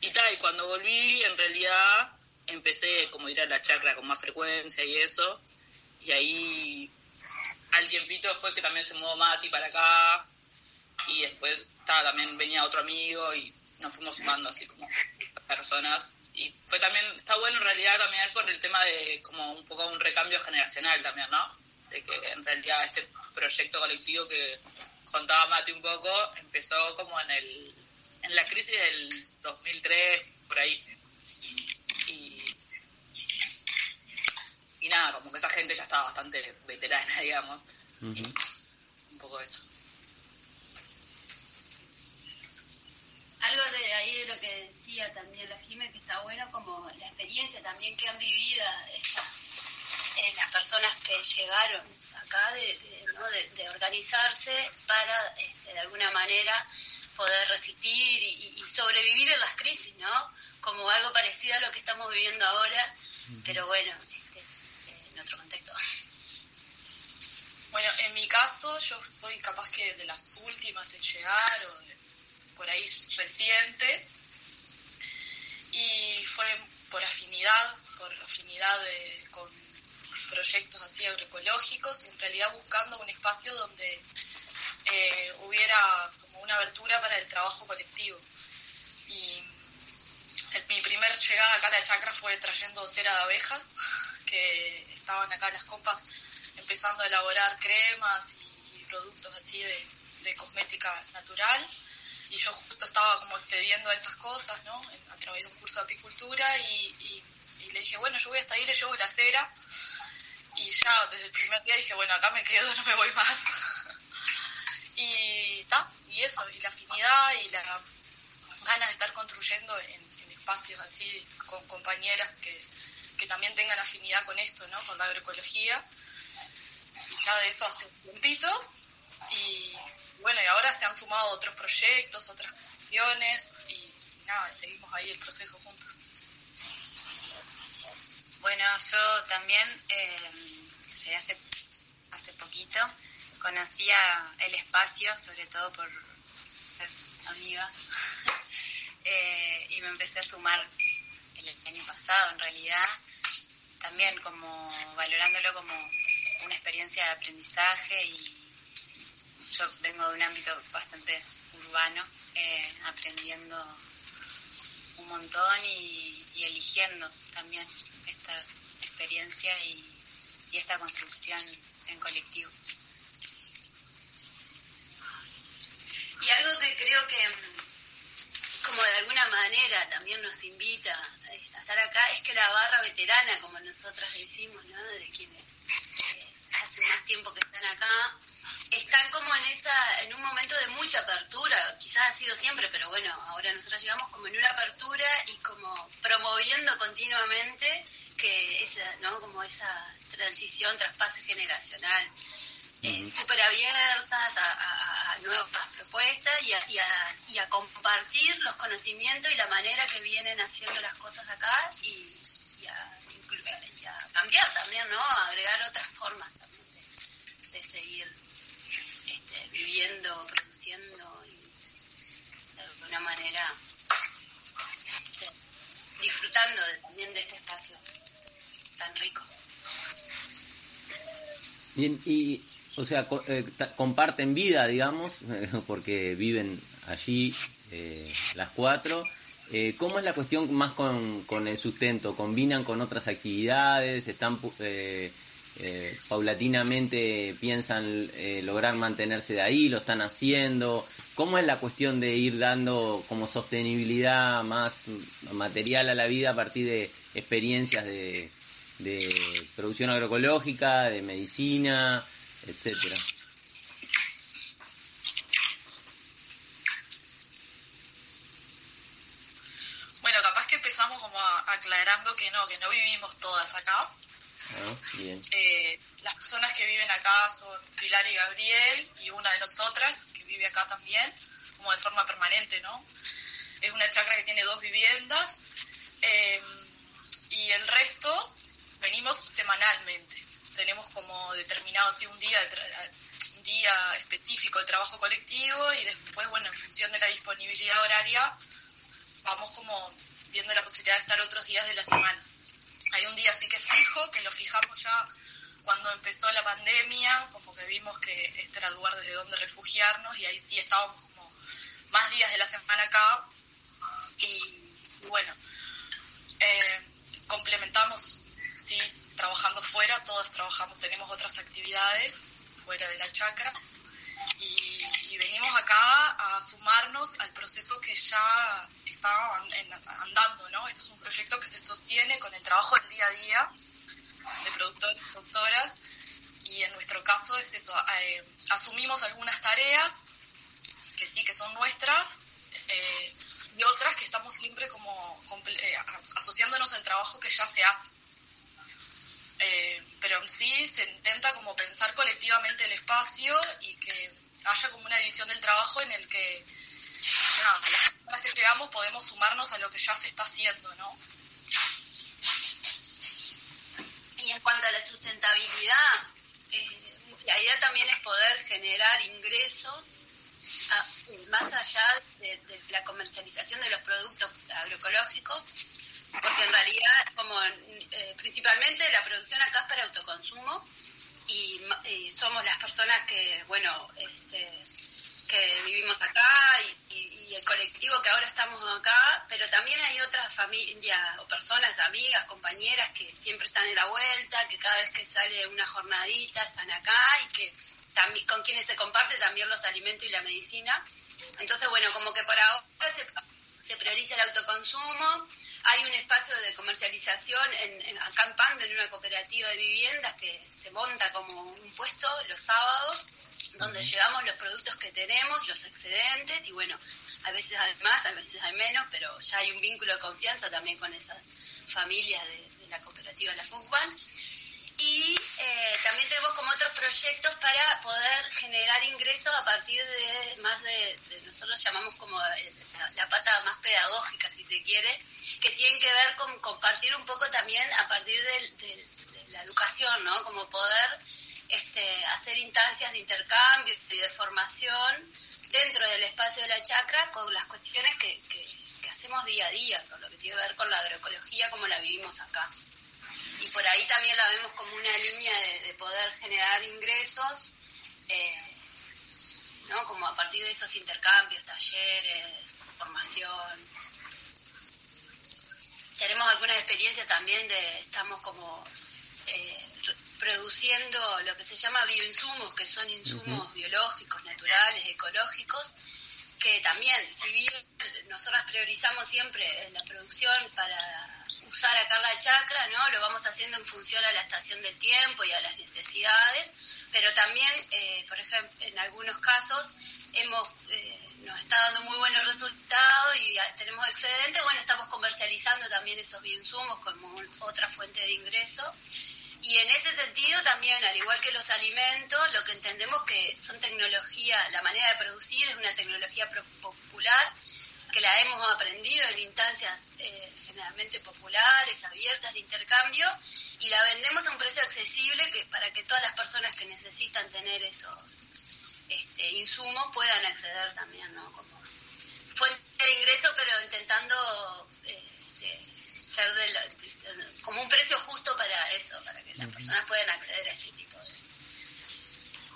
y tal, y cuando volví en realidad empecé como a ir a la chacra con más frecuencia y eso, y ahí al tiempito fue que también se mudó Mati para acá, y después también venía otro amigo y nos fuimos sumando así como personas y fue también, está bueno en realidad también por el tema de como un poco un recambio generacional también, ¿no? De que en realidad este proyecto colectivo que contaba Mati un poco empezó como en el en la crisis del 2003, por ahí. Y, y nada, como que esa gente ya estaba bastante veterana, digamos. Un poco eso. Algo de ahí de lo que decía también la Jime, que está bueno como la experiencia también que han vivido esta- eh, las personas que llegaron acá de, de, ¿no? de- de organizarse para este, de alguna manera poder resistir y, y sobrevivir en las crisis, ¿no? Como algo parecido a lo que estamos viviendo ahora, pero bueno, este, en otro contexto. Bueno, en mi caso, yo soy capaz que de las últimas en llegar o por ahí reciente. Fue por afinidad, por afinidad de- con proyectos así agroecológicos, en realidad buscando un espacio donde eh, hubiera como una abertura para el trabajo colectivo. Y mi primer llegada acá a la chacra fue trayendo cera de abejas, que estaban acá en las compas empezando a elaborar cremas y, productos así de cosmética natural. Y yo justo estaba como accediendo a esas cosas, ¿no? A través de un curso de apicultura y, le dije, bueno, yo voy hasta ahí, le llevo la cera. Y ya desde el primer día dije, bueno, acá me quedo, no me voy más. y está, y eso, y la afinidad y la ganas de estar construyendo en, en espacios así con compañeras que, que también tengan afinidad con esto, ¿no? Con la agroecología. Y ya de eso hace un tiempito. Bueno, y ahora se han sumado otros proyectos, otras cuestiones y, nada, seguimos ahí el proceso juntos. Bueno, yo también eh, llegué hace, hace poquito, conocía el espacio, sobre todo por ser amiga, eh, y me empecé a sumar el año pasado, en realidad, también como valorándolo como una experiencia de aprendizaje y yo vengo de un ámbito bastante urbano, eh, aprendiendo un montón y, eligiendo también esta experiencia y, y esta construcción en colectivo. Y algo que creo que mm, como de alguna manera también nos invita a estar acá es que la barra veterana, como nosotras decimos, ¿no? de quienes eh, hace más tiempo que están acá, están como en esa en un momento de mucha apertura, quizás ha sido siempre, pero bueno, ahora nosotros llegamos como en una apertura y como promoviendo continuamente que esa, ¿no? Como esa transición, traspase generacional, eh, súper abiertas a, a- a nuevas propuestas y a, y, a, y a compartir los conocimientos y la manera que vienen haciendo las cosas acá y, y a, inclu- y a cambiar también, ¿no? A agregar otras formas también de, de seguir este, viviendo, produciendo y de alguna manera este, disfrutando de- también de este espacio tan rico. Bien, y, o sea, co- eh, comparten vida, digamos, porque viven allí eh, las cuatro. Eh, ¿Cómo es la cuestión más con, con, el sustento? ¿Combinan con otras actividades? ¿Están eh, eh, paulatinamente piensan lograr mantenerse de ahí? ¿Lo están haciendo? ¿Cómo es la cuestión de ir dando como sostenibilidad más material a la vida a partir de experiencias de, de producción agroecológica, de medicina, etcétera? aclarando que no, que no vivimos todas acá. Eh, las personas que viven acá son Pilar y Gabriel y una de nosotras que vive acá también, como de forma permanente, ¿no? Es una chacra que tiene dos viviendas eh, y el resto venimos semanalmente. Tenemos como determinado así un día, un día específico de trabajo colectivo y después, bueno, en función de la disponibilidad horaria, vamos como viendo la posibilidad de estar otros días de la semana. Hay un día así que fijo, que lo fijamos ya cuando empezó la pandemia, como que vimos que este era el lugar desde donde refugiarnos y ahí sí estábamos como más días de la semana acá. Y, bueno, eh, complementamos, sí, trabajando fuera, todas trabajamos, tenemos otras actividades fuera de la chacra. Y, y venimos acá a sumarnos al proceso que ya está andando, ¿no? Esto es un proyecto que se sostiene con el trabajo del día a día de productores y productoras y en nuestro caso es eso, eh, asumimos algunas tareas que sí que son nuestras eh, y otras que estamos siempre como eh, asociándonos al trabajo que ya se hace. pero en sí se intenta como pensar colectivamente el espacio y que haya como una división del trabajo en el que nada, las personas que llegamos podemos sumarnos a lo que ya se está haciendo, ¿no? Y en cuanto a la sustentabilidad, eh, la idea también es poder generar ingresos más allá de, la comercialización de los productos agroecológicos, porque en realidad, como eh, principalmente la producción acá es para autoconsumo y, y somos las personas que, bueno, este, que vivimos acá y, el colectivo que ahora estamos acá, pero también hay otras familias o personas, amigas, compañeras que siempre están en la vuelta, que cada vez que sale una jornadita están acá y que también, con quienes se comparte también los alimentos y la medicina. Entonces, bueno, como que por ahora se, prioriza el autoconsumo, hay un espacio de comercialización en, acá en una cooperativa de viviendas que se monta como un puesto los sábados donde llevamos los productos que tenemos, los excedentes, y bueno, a veces hay más, a veces hay menos, pero ya hay un vínculo de confianza también con esas familias de, la cooperativa La FUCBAN. Y eh, también tenemos como otros proyectos para poder generar ingresos a partir de más de, nosotros llamamos como la, pata más pedagógica, si se quiere, que tienen que ver con compartir un poco también a partir de, de la educación, ¿no? Como poder este, hacer instancias de intercambio y de formación dentro del espacio de la chacra con las cuestiones que, hacemos día a día, con lo que tiene que ver con la agroecología como la vivimos acá. Y por ahí también la vemos como una línea de, poder generar ingresos, eh, ¿no? como a partir de esos intercambios, talleres, formación. Tenemos algunas experiencias también de, estamos como eh, produciendo lo que se llama bioinsumos, que son insumos biológicos, naturales, ecológicos, que también, si bien nosotros priorizamos siempre la producción para usar acá la chacra, ¿no? Lo vamos haciendo en función a la estación del tiempo y a las necesidades, pero también, eh, por ejemplo, en algunos casos hemos eh, nos está dando muy buenos resultados y tenemos excedentes, bueno, estamos comercializando también esos bioinsumos como otra fuente de ingreso y en ese sentido también, al igual que los alimentos, lo que entendemos que son tecnología, la manera de producir es una tecnología popular que la hemos aprendido en instancias eh, generalmente populares, abiertas de intercambio, y la vendemos a un precio accesible que para que todas las personas que necesitan tener esos este, insumos puedan acceder también, ¿no? Como fuente de ingreso, pero intentando ser de como un precio justo para eso, para que las personas puedan acceder a este tipo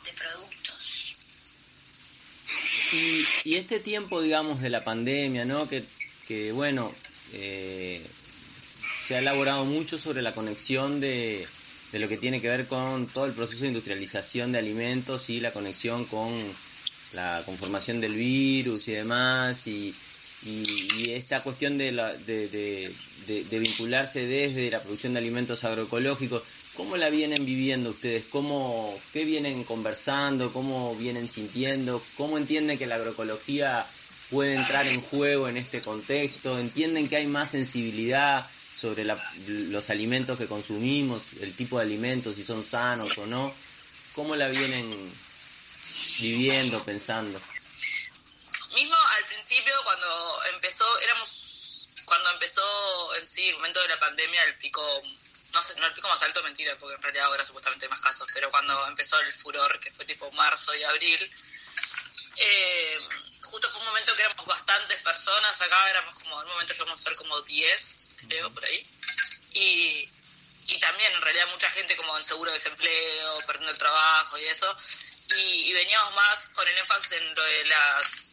de, productos. Y Y, y este tiempo, digamos, de la pandemia, ¿no? Que, que bueno, eh, se ha elaborado mucho sobre la conexión de, de lo que tiene que ver con todo el proceso de industrialización de alimentos y la conexión con la conformación del virus y demás, y, y, esta cuestión de, la, de, de, de, vincularse desde la producción de alimentos agroecológicos, ¿cómo la vienen viviendo ustedes? ¿Cómo, ¿Qué vienen conversando? ¿Cómo vienen sintiendo? ¿Cómo entienden que la agroecología puede entrar en juego en este contexto? ¿Entienden que hay más sensibilidad sobre la, los alimentos que consumimos, el tipo de alimentos, si son sanos o no? ¿Cómo la vienen viviendo, pensando? Mismo al principio, cuando empezó, éramos, cuando empezó en sí el momento de la pandemia, el pico, no sé, no el pico más alto, mentira, porque en realidad ahora supuestamente hay más casos, pero cuando empezó el furor, que fue tipo marzo y abril, eh, justo fue un momento que éramos bastantes personas, acá éramos como, en un momento llegamos a ser como 10, creo, por ahí, y, y también en realidad mucha gente como en seguro de desempleo, perdiendo el trabajo y eso, y, veníamos más con el énfasis en lo de las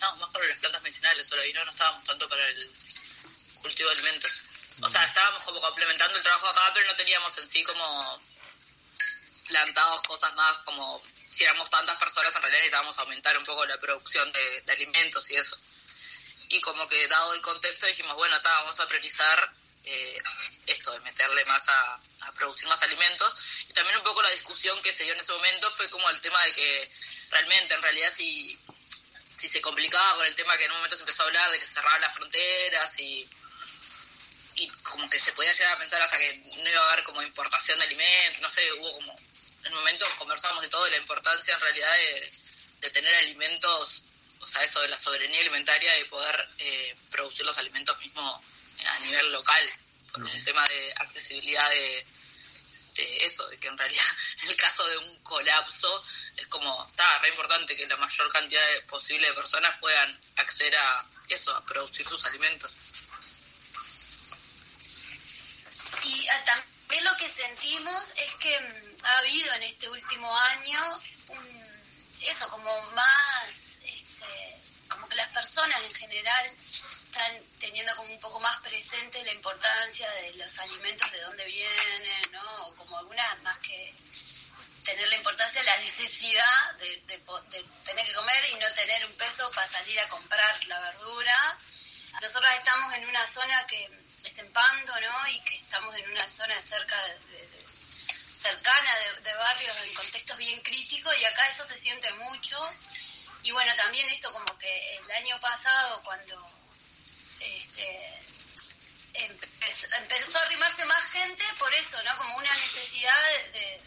no, más con las plantas medicinales solo y no, no estábamos tanto para el cultivo de alimentos. O sea, estábamos como complementando el trabajo acá, pero no teníamos en sí como plantados cosas más como si éramos tantas personas en realidad necesitábamos aumentar un poco la producción de, alimentos y eso. Y como que dado el contexto dijimos, bueno, está, vamos a priorizar eh, esto de meterle más a, a, producir más alimentos. Y también un poco la discusión que se dio en ese momento fue como el tema de que realmente, en realidad, si, si se complicaba con el tema que en un momento se empezó a hablar de que se cerraban las fronteras y, y como que se podía llegar a pensar hasta que no iba a haber como importación de alimentos, no sé, hubo como, en un momento conversábamos de todo de la importancia en realidad de, de tener alimentos, o sea, eso de la soberanía alimentaria, de poder eh, producir los alimentos mismos a nivel local, por un tema de accesibilidad de, eso, de que en realidad en el caso de un colapso es como, está re importante que la mayor cantidad de, posible de personas puedan acceder a eso, a producir sus alimentos. Y ah, también lo que sentimos es que mm, ha habido en este último año eso, como más, este, como que las personas en general están teniendo como un poco más presente la importancia de los alimentos, de dónde vienen, ¿no? O como algunas más que tener la importancia, la necesidad de, tener que comer y no tener un peso para salir a comprar la verdura. Nosotros estamos en una zona que es en Pando, ¿no? Y que estamos en una zona cerca de, cercana de, barrios en contextos bien críticos y acá eso se siente mucho. Y bueno, también esto como que el año pasado cuando empezó, a arrimarse más gente por eso, ¿no? Como una necesidad de,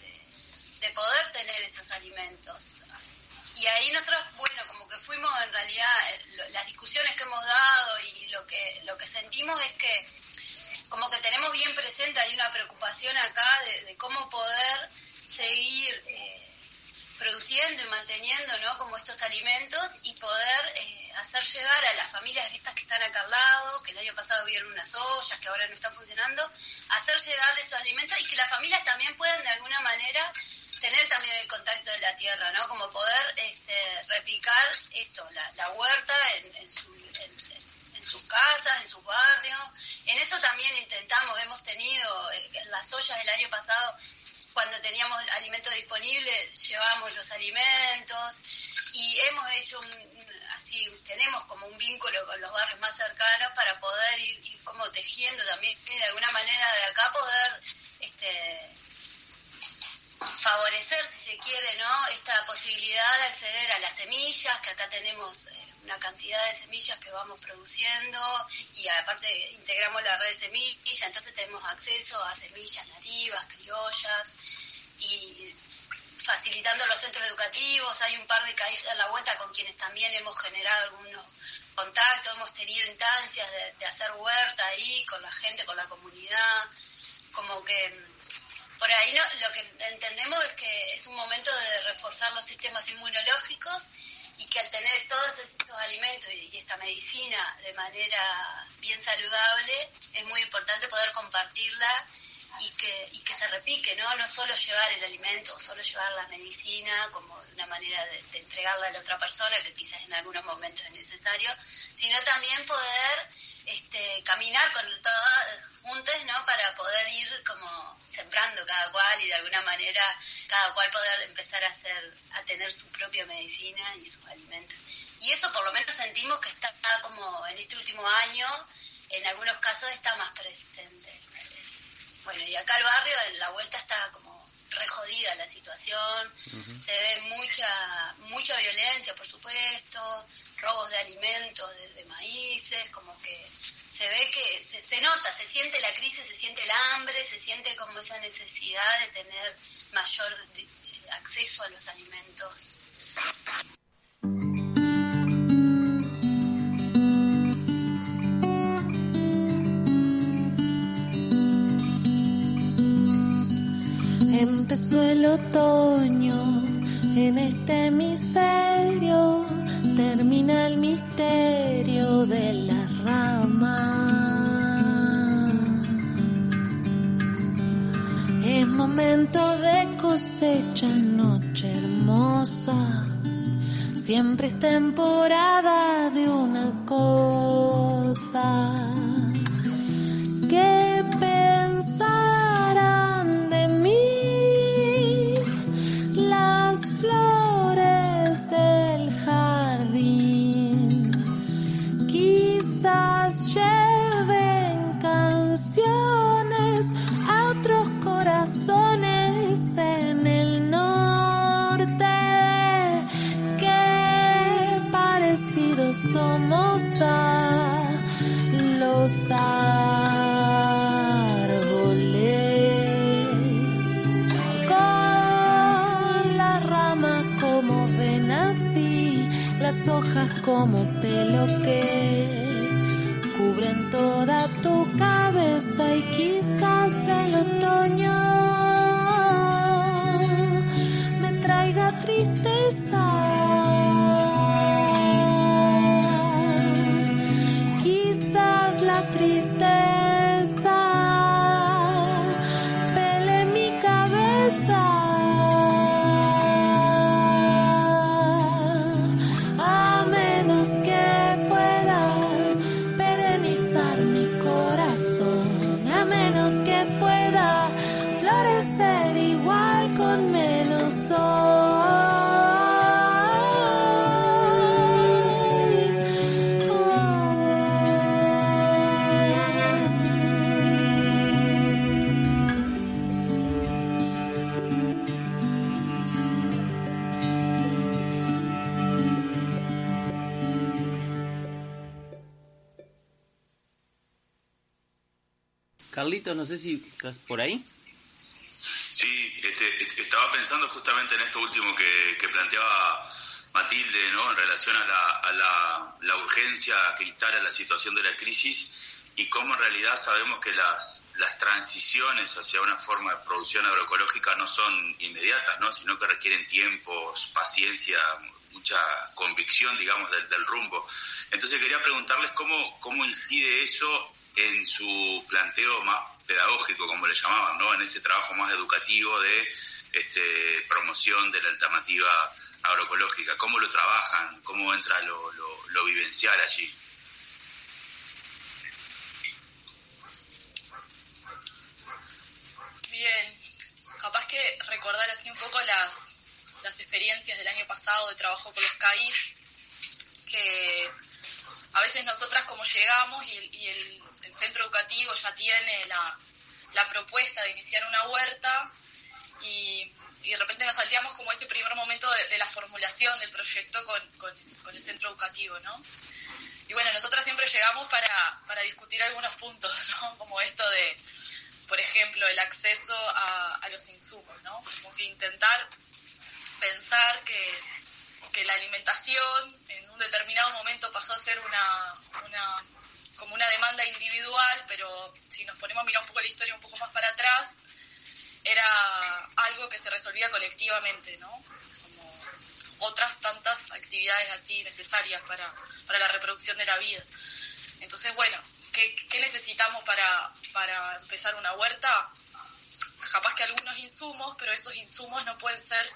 poder tener esos alimentos. Y ahí nosotros, bueno, como que fuimos en realidad, eh, las discusiones que hemos dado y lo que, lo que sentimos es que como que tenemos bien presente, hay una preocupación acá de, cómo poder seguir eh, produciendo y manteniendo, ¿no? Como estos alimentos y poder... Eh, hacer llegar a las familias estas que están acá al lado, que el año pasado vieron unas ollas que ahora no están funcionando, hacer llegar esos alimentos y que las familias también puedan de alguna manera tener también el contacto de la tierra, ¿no? Como poder este, replicar esto, la, huerta en, en, sus casas, en sus barrios. En eso también intentamos, hemos tenido eh, en las ollas del año pasado, cuando teníamos alimentos disponibles, llevamos los alimentos y hemos hecho un, así tenemos como un vínculo con los barrios más cercanos para poder ir, como tejiendo también y de alguna manera de acá poder este favorecer si se quiere no esta posibilidad de acceder a las semillas que acá tenemos eh, una cantidad de semillas que vamos produciendo y aparte integramos la red de semillas entonces tenemos acceso a semillas nativas criollas y facilitando los centros educativos, hay un par de caídas a la vuelta con quienes también hemos generado algunos contactos, hemos tenido instancias de, hacer huerta ahí con la gente, con la comunidad, como que mm, por ahí no, lo que entendemos es que es un momento de reforzar los sistemas inmunológicos y que al tener todos estos alimentos y esta medicina de manera bien saludable, es muy importante poder compartirla y que, y que se repique, ¿no? No solo llevar el alimento, solo llevar la medicina como una manera de, entregarla a la otra persona, que quizás en algunos momentos es necesario, sino también poder este, caminar con todas juntos, ¿no? Para poder ir como sembrando cada cual y de alguna manera cada cual poder empezar a hacer, a tener su propia medicina y sus alimentos. Y eso por lo menos sentimos que está como en este último año, en algunos casos está más presente. Bueno, y acá el barrio, en la vuelta está como re jodida la situación, se ve mucha mucha violencia, por supuesto, robos de alimentos, de, de maíces, como que se ve que se, se, nota, se siente la crisis, se siente el hambre, se siente como esa necesidad de tener mayor acceso a los alimentos. Empezó el otoño en este hemisferio, termina el misterio de las ramas. Es momento de cosecha, noche hermosa. Siempre es temporada de una cosa. Como pelo que No sé si por ahí. Sí, este, este, estaba pensando justamente en esto último que, planteaba Matilde, ¿no? En relación a la, a la, la urgencia que instala la situación de la crisis y cómo en realidad sabemos que las, las transiciones hacia una forma de producción agroecológica no son inmediatas, ¿no? Sino que requieren tiempos, paciencia, mucha convicción, digamos, del, del rumbo. Entonces quería preguntarles cómo, cómo incide eso en su planteo más pedagógico, como le llamaban, ¿no? En ese trabajo más educativo de este, promoción de la alternativa agroecológica. ¿Cómo lo trabajan? ¿Cómo entra lo, vivencial allí? Bien, capaz que recordar así un poco las, las experiencias del año pasado de trabajo con los CAIs, que a veces nosotras como llegamos y, el, centro educativo ya tiene la, la, propuesta de iniciar una huerta y, y, de repente nos salteamos como ese primer momento de, la formulación del proyecto con, con, el centro educativo, ¿no? Y bueno, nosotras siempre llegamos para, para discutir algunos puntos, ¿no? Como esto de, por ejemplo, el acceso a, a los insumos, ¿no? Como que intentar pensar que, que la alimentación en un determinado momento pasó a ser una, como una demanda individual, pero si nos ponemos a mirar un poco la historia un poco más para atrás, era algo que se resolvía colectivamente, ¿no? Como otras tantas actividades así necesarias para, para la reproducción de la vida. Entonces, bueno, ¿qué, necesitamos para, para empezar una huerta? capaz que algunos insumos, pero esos insumos no pueden ser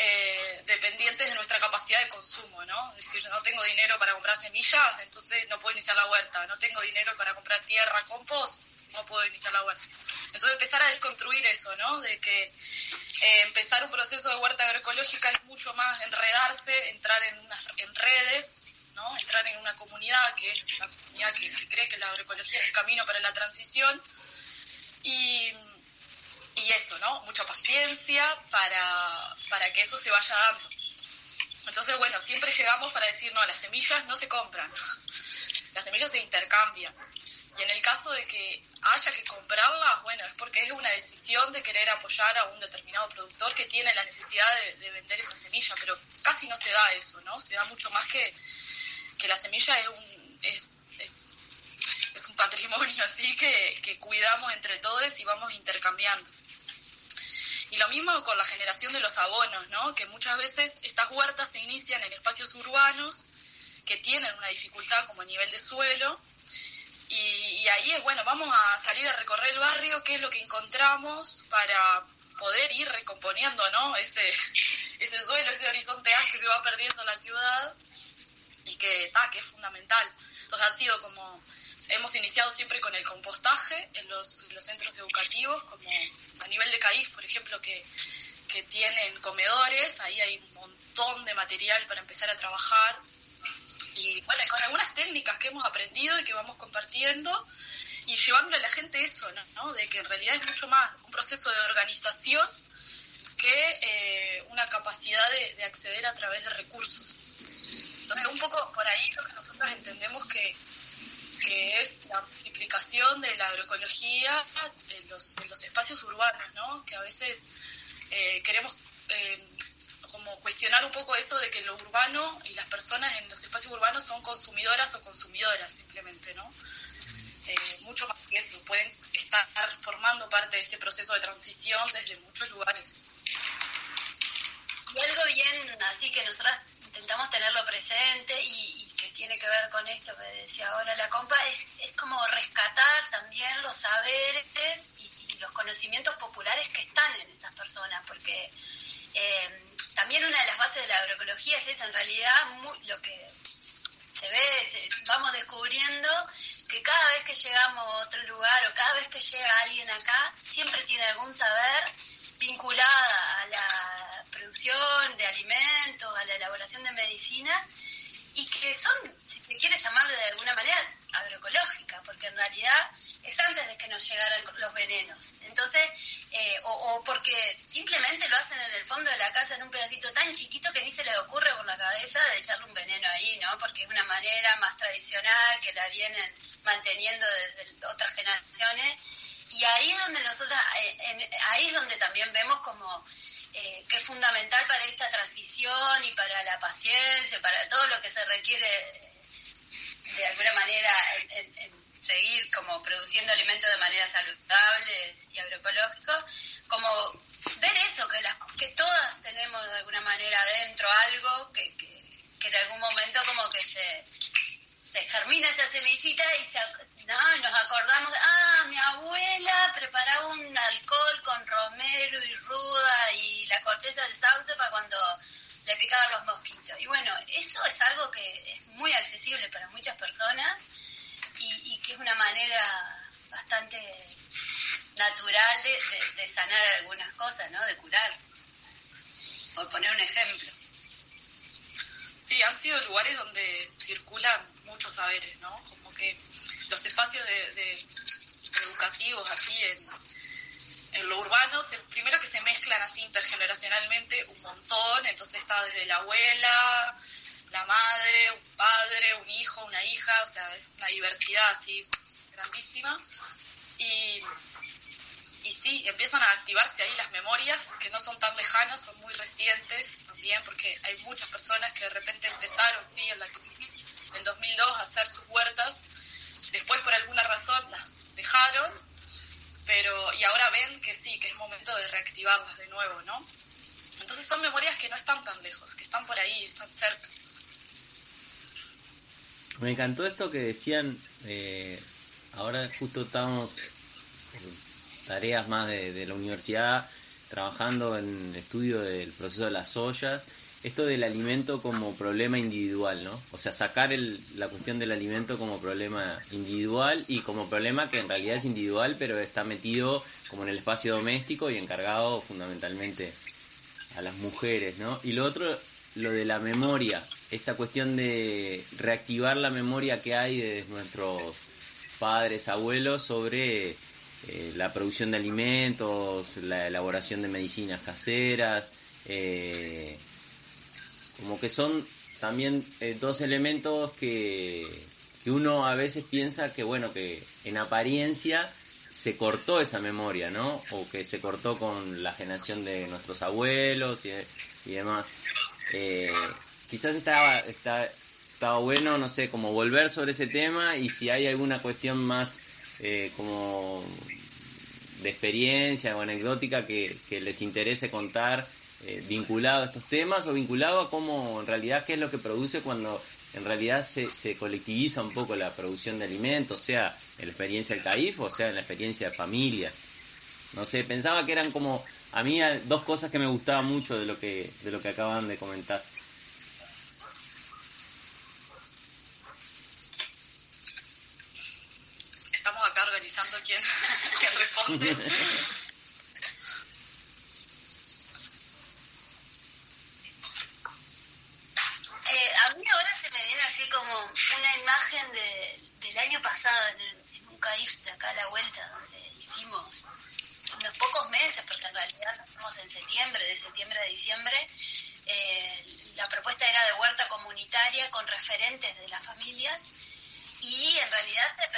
eh, dependientes de nuestra capacidad de consumo, ¿no? Es decir, no tengo dinero para comprar semillas, entonces no puedo iniciar la huerta. No tengo dinero para comprar tierra, compost, no puedo iniciar la huerta. Entonces empezar a desconstruir eso, ¿no? De que eh, empezar un proceso de huerta agroecológica es mucho más enredarse, entrar en, unas, en redes, ¿no? Entrar en una comunidad que es una comunidad que, que cree que la agroecología es el camino para la transición y y eso, ¿no? Mucha paciencia para, para que eso se vaya dando. Entonces, bueno, siempre llegamos para decir, no, las semillas no se compran, las semillas se intercambian. Y en el caso de que haya que comprarlas, bueno, es porque es una decisión de querer apoyar a un determinado productor que tiene la necesidad de, vender esa semilla, pero casi no se da eso, ¿no? Se da mucho más que, que la semilla es un, es, es, es un patrimonio así que, que cuidamos entre todos y vamos intercambiando. Y lo mismo con la generación de los abonos, ¿no? Que muchas veces estas huertas se inician en espacios urbanos que tienen una dificultad como a nivel de suelo. Y, ahí es, bueno, vamos a salir a recorrer el barrio, qué es lo que encontramos para poder ir recomponiendo, ¿no? Ese, ese suelo, ese horizonte A que se va perdiendo en la ciudad y que, ta, que es fundamental. Entonces ha sido como hemos iniciado siempre con el compostaje en los, centros educativos, como a nivel de CAIF, por ejemplo, que, que tienen comedores, ahí hay un montón de material para empezar a trabajar. Y bueno, con algunas técnicas que hemos aprendido y que vamos compartiendo y llevándole a la gente eso, ¿no? De que en realidad es mucho más un proceso de organización que eh, una capacidad de, de acceder a través de recursos. Entonces, un poco por ahí lo que nosotros entendemos que, que es la multiplicación de la agroecología en los, espacios urbanos, ¿no? Que a veces eh, queremos eh, como cuestionar un poco eso de que lo urbano y las personas en los espacios urbanos son consumidoras o consumidoras simplemente, ¿no? Eh, mucho más que eso, pueden estar formando parte de este proceso de transición desde muchos lugares. Y algo bien así que nosotros intentamos tenerlo presente y, tiene que ver con esto que decía ahora la compa, es, es como rescatar también los saberes y, los conocimientos populares que están en esas personas, porque eh, también una de las bases de la agroecología es eso, en realidad lo que se ve, vamos descubriendo que cada vez que llegamos a otro lugar o cada vez que llega alguien acá, siempre tiene algún saber vinculada a la producción de alimentos, a la elaboración de medicinas, y que son, si te quieres llamarlo de alguna manera, agroecológica, porque en realidad es antes de que nos llegaran los venenos. Entonces, eh, o, porque simplemente lo hacen en el fondo de la casa en un pedacito tan chiquito que ni se les ocurre por la cabeza de echarle un veneno ahí, ¿no? Porque es una manera más tradicional que la vienen manteniendo desde otras generaciones. Y ahí es donde nosotros, eh, ahí es donde también vemos como eh, que es fundamental para esta transición y para la paciencia, para todo lo que se requiere de alguna manera en, seguir como produciendo alimentos de manera saludable y agroecológicos, como ver eso, que, las, que todas tenemos de alguna manera adentro algo que, que en algún momento como que se se germina esa semillita y se, no, nos acordamos, ah, mi abuela preparaba un alcohol con romero y ruda y la corteza del sauce para cuando le picaban los mosquitos. Y bueno, eso es algo que es muy accesible para muchas personas y, que es una manera bastante natural de, de sanar algunas cosas, ¿no? De curar, por poner un ejemplo. Sí, han sido lugares donde circulan muchos saberes, ¿no? Como que los espacios de, educativos aquí en, lo urbano, primero que se mezclan así intergeneracionalmente un montón, entonces está desde la abuela, la madre, un padre, un hijo, una hija, o sea, es una diversidad así grandísima. Y y sí, empiezan a activarse ahí las memorias que no son tan lejanas, son muy recientes también, porque hay muchas personas que de repente empezaron, sí, en la en 2002 a hacer sus huertas, después por alguna razón las dejaron, pero y ahora ven que sí, que es momento de reactivarlas de nuevo, ¿no? Entonces son memorias que no están tan lejos, que están por ahí, están cerca. Me encantó esto que decían, eh, ahora justo estábamos tareas más de, de la universidad, trabajando en estudio del proceso de las ollas, esto del alimento como problema individual, ¿no? O sea, sacar el, la cuestión del alimento como problema individual y como problema que en realidad es individual, pero está metido como en el espacio doméstico y encargado fundamentalmente a las mujeres, ¿no? Y lo otro, lo de la memoria, esta cuestión de reactivar la memoria que hay de nuestros padres, abuelos sobre eh, la producción de alimentos, la elaboración de medicinas caseras, eh, como que son también eh, dos elementos que, uno a veces piensa que, bueno, que en apariencia se cortó esa memoria, ¿no? O que se cortó con la generación de nuestros abuelos y, y demás. Eh, quizás estaba, está, estaba bueno, no sé, como volver sobre ese tema y si hay alguna cuestión más eh, como de experiencia o anecdótica que les interese contar eh, vinculado a estos temas o vinculado a cómo en realidad qué es lo que produce cuando en realidad se, se colectiviza un poco la producción de alimentos, sea en la experiencia del CAIF o sea en la experiencia de familia. No sé, pensaba que eran como a mí dos cosas que me gustaban mucho de lo que de lo que acaban de comentar. Estamos acá organizando quién, quién responde. Eh, a mí ahora se me viene así como una imagen de, del año pasado en, el- en un CAIF de acá a la vuelta, donde hicimos unos pocos meses, porque en realidad estamos en septiembre, de septiembre a diciembre, eh, la propuesta era de huerta comunitaria con referentes de las familias y en realidad se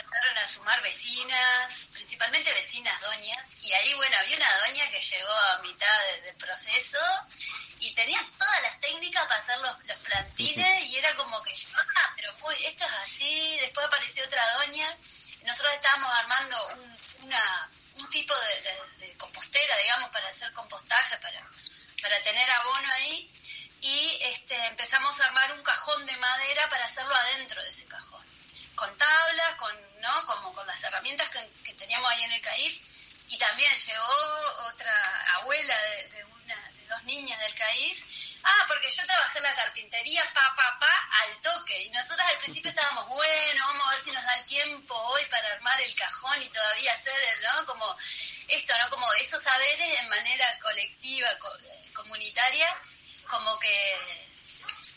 vecinas, principalmente vecinas doñas, y ahí, bueno, había una doña que llegó a mitad de- del proceso y tenía todas las técnicas para hacer los, los plantines y era como que yo, ah, pero uy, esto es así, después apareció otra doña, nosotros estábamos armando un, una, un tipo de, de- de compostera, digamos, para hacer compostaje, para, para tener abono ahí, y este, empezamos a armar un cajón de madera para hacerlo adentro de ese cajón con tablas, con, ¿no? Como con las herramientas que, que teníamos ahí en el CAIF. Y también llegó otra abuela de, de una, de dos niñas del CAIF. Ah, porque yo trabajé en la carpintería, pa, pa, pa, al toque. Y nosotros al principio estábamos, bueno, vamos a ver si nos da el tiempo hoy para armar el cajón y todavía hacer, ¿no? Como esto, ¿no? Como esos saberes en manera colectiva, co- comunitaria, como que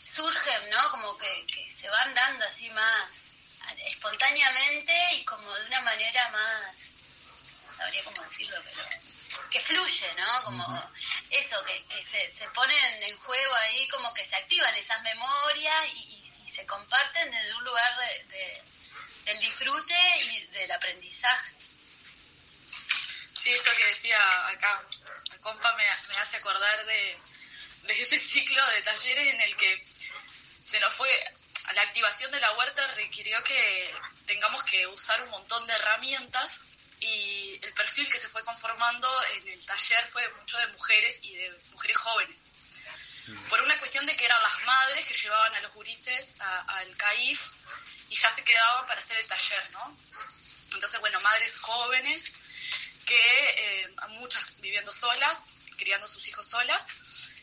surgen, ¿no? Como que, que se van dando así más espontáneamente y como de una manera más, no sabría cómo decirlo, pero que fluye, ¿no? Como eso, que, que se, se ponen en juego ahí, como que se activan esas memorias y, y- y se comparten desde un lugar de, de- del disfrute y del aprendizaje. Sí, esto que decía acá, la compa me, me hace acordar de, de ese ciclo de talleres en el que se nos fue, la activación de la huerta requirió que tengamos que usar un montón de herramientas y el perfil que se fue conformando en el taller fue mucho de mujeres y de mujeres jóvenes. Por una cuestión de que eran las madres que llevaban a los gurises a- al CAIF y ya se quedaban para hacer el taller, ¿no? Entonces, bueno, madres jóvenes que eh, muchas viviendo solas, criando sus hijos solas,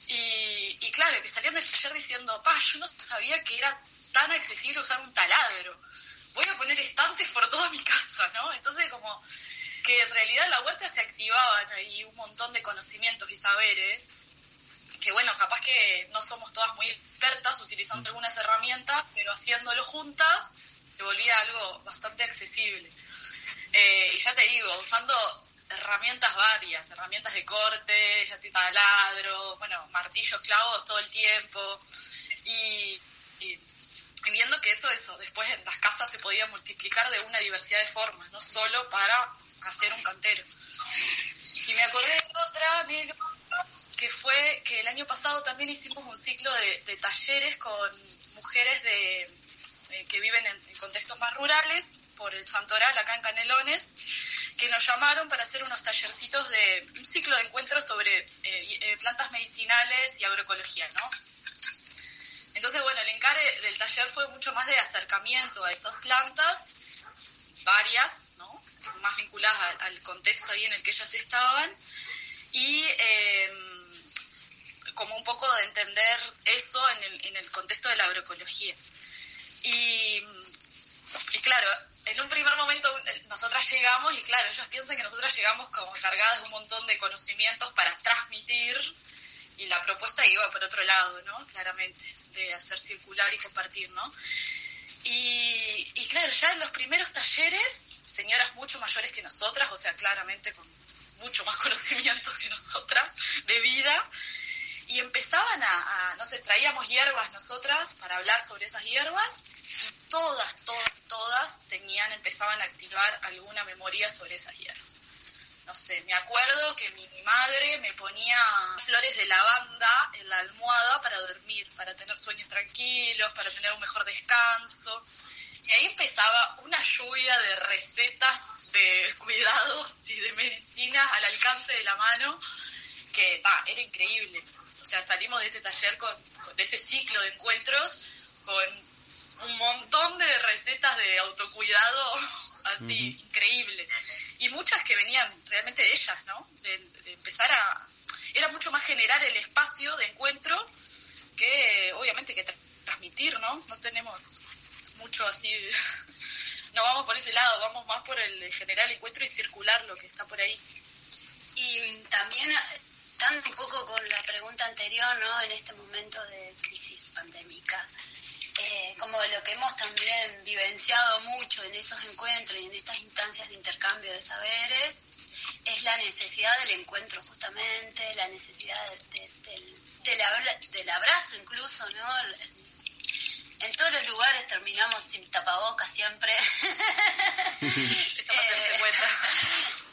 y, y claro, que salían del taller diciendo, pa, yo no sabía que era tan accesible usar un taladro, voy a poner estantes por toda mi casa, ¿no? Entonces como que en realidad en la huerta se activaban ahí un montón de conocimientos y saberes, que bueno, capaz que no somos todas muy expertas utilizando algunas herramientas, pero haciéndolo juntas se volvía algo bastante accesible. Eh, y ya te digo, usando herramientas varias, herramientas de corte, ya te taladro, bueno, martillos, clavos todo el tiempo. Y- y viendo que eso, eso, después en las casas se podía multiplicar de una diversidad de formas, no solo para hacer un cantero. Y me acordé de otra que fue que el año pasado también hicimos un ciclo de, de talleres con mujeres de, eh, que viven en, en contextos más rurales por el Santoral acá en Canelones que nos llamaron para hacer unos tallercitos de un ciclo de encuentros sobre eh, eh, plantas medicinales y agroecología, ¿no? Entonces, bueno, el encare del taller fue mucho más de acercamiento a esas plantas, varias, ¿no? más vinculadas al, contexto ahí en el que ellas estaban y em, como un poco de entender eso en el, en el contexto de la agroecología. Y, y claro, en un primer momento eh, nosotras llegamos y claro, ellos piensan que nosotras llegamos como cargadas de un montón de conocimientos para transmitir y la propuesta iba por otro lado, ¿no? Claramente, de hacer circular y compartir, ¿no? Y, y claro, ya en los primeros talleres, señoras mucho mayores que nosotras, o sea, claramente con mucho más conocimientos que nosotras de vida, y empezaban a, a, no sé, traíamos hierbas nosotras para hablar sobre esas hierbas, y todas, todas, todas tenían, empezaban a activar alguna memoria sobre esas hierbas. No sé, me acuerdo que mi, madre me ponía flores de lavanda en la almohada para dormir, para tener sueños tranquilos, para tener un mejor descanso. Y ahí empezaba una lluvia de recetas de cuidados y de medicinas al alcance de la mano que bah, era increíble. O sea, salimos de este taller con, con, de ese ciclo de encuentros con un montón de recetas de autocuidado así uh -huh. increíble y muchas que venían realmente de ellas, ¿no? De, empezar a era mucho más generar el espacio de encuentro que obviamente que tra transmitir, ¿no? No tenemos mucho así no vamos por ese lado, vamos más por el generar el encuentro y circular lo que está por ahí. Y también dando un poco con la pregunta anterior, ¿no? En este momento de crisis pandémica, eh, como lo que hemos también vivenciado mucho en esos encuentros y en estas instancias de intercambio de saberes, es la necesidad del encuentro justamente, la necesidad de, de, del, del, del, abrazo incluso, ¿no? En todos los lugares terminamos sin tapabocas siempre. Eh, cuenta.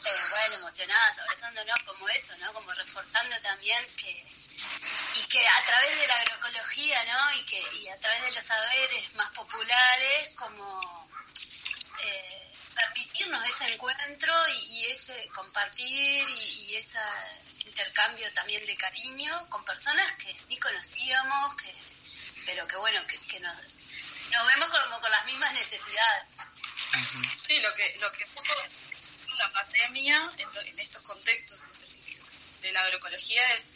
Eh, bueno, emocionadas, abrazándonos como eso, ¿no? Como reforzando también que que a través de la agroecología, ¿no? Y que y a través de los saberes más populares, como eh, permitirnos ese encuentro y, y ese compartir y, y, ese intercambio también de cariño con personas que ni conocíamos, que pero que bueno, que, que nos, nos vemos como con las mismas necesidades. Sí, lo que, lo que puso la pandemia en, lo, en estos contextos de la agroecología es,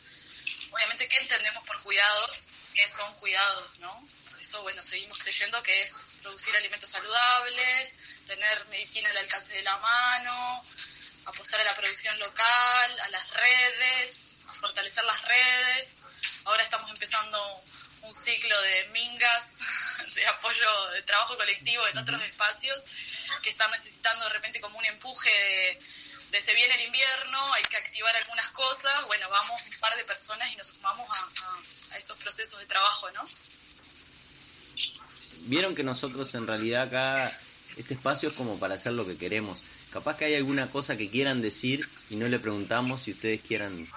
obviamente, ¿qué entendemos por cuidados? ¿Qué son cuidados, no? Por eso, bueno, seguimos creyendo que es producir alimentos saludables, tener medicina al alcance de la mano, apostar a la producción local, a las redes, a fortalecer las redes. Ahora estamos empezando un ciclo de mingas, de apoyo, de trabajo colectivo en otros espacios que están necesitando de repente como un empuje de, de se viene el invierno, hay que activar algunas cosas, bueno, vamos un par de personas y nos sumamos a, a, a esos procesos de trabajo, ¿no? Vieron que nosotros en realidad acá, este espacio es como para hacer lo que queremos. Capaz que hay alguna cosa que quieran decir y no le preguntamos si ustedes quieran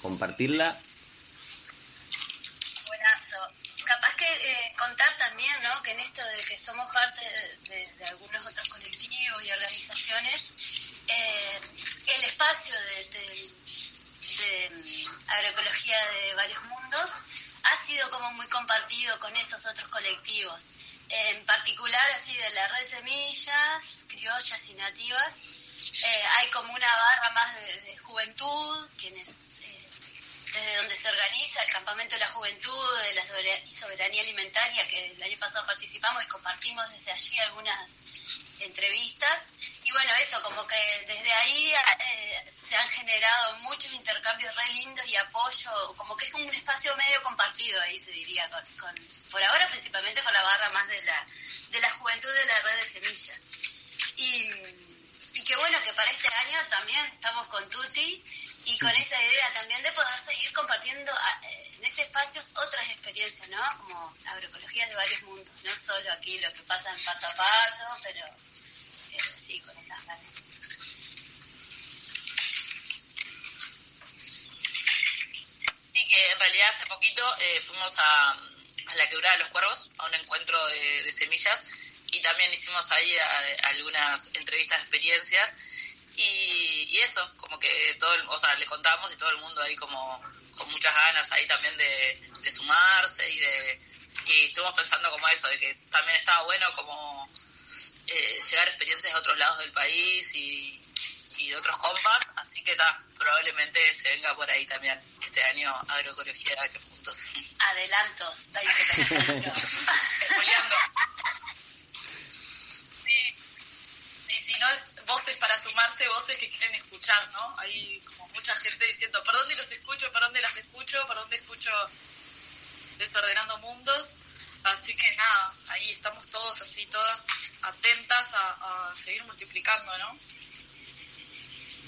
compartirla capaz que eh, contar también, ¿no? Que en esto de que somos parte de, de, de algunos otros colectivos y organizaciones, eh, el espacio de, de, mm, agroecología de varios mundos ha sido como muy compartido con esos otros colectivos. En particular, así de la red Semillas, criollas y nativas, eh, hay como una barra más de, juventud, quienes desde donde se organiza el Campamento de la Juventud de la Soberanía Alimentaria, que el año pasado participamos y compartimos desde allí algunas entrevistas. Y bueno, eso, como que desde ahí eh, se han generado muchos intercambios re lindos y apoyo, como que es un espacio medio compartido ahí, se diría, con, con por ahora principalmente con la barra más de la, de la juventud de la red de semillas. Y, y que bueno, que para este año también estamos con Tuti y con esa idea también de poder seguir compartiendo ah, eh, en ese espacio otras experiencias, ¿no? Como agroecología de varios mundos, no solo aquí lo que pasa en paso a paso, pero sí, que en realidad hace poquito eh, fuimos a, la quebrada de los cuervos, a un encuentro de, semillas, y también hicimos ahí a, a algunas entrevistas experiencias y, eso, como que todo, o sea, le contamos y todo el mundo ahí como con muchas ganas ahí también de, de sumarse y de y estuvimos pensando como eso, de que también estaba bueno como eh, llegar experiencias de otros lados del país y, y de otros compas, así que ta, probablemente se venga por ahí también este año agroecología que juntos. Adelantos, 20 Spoileando. Sí. Y si no es voces para sumarse, voces que quieren escuchar, ¿no? Hay como mucha gente diciendo, ¿por dónde los escucho? ¿Por dónde las escucho? ¿Por dónde escucho Desordenando Mundos? Así que nada, ahí estamos todos así, todas atentas a, a seguir multiplicando, ¿no?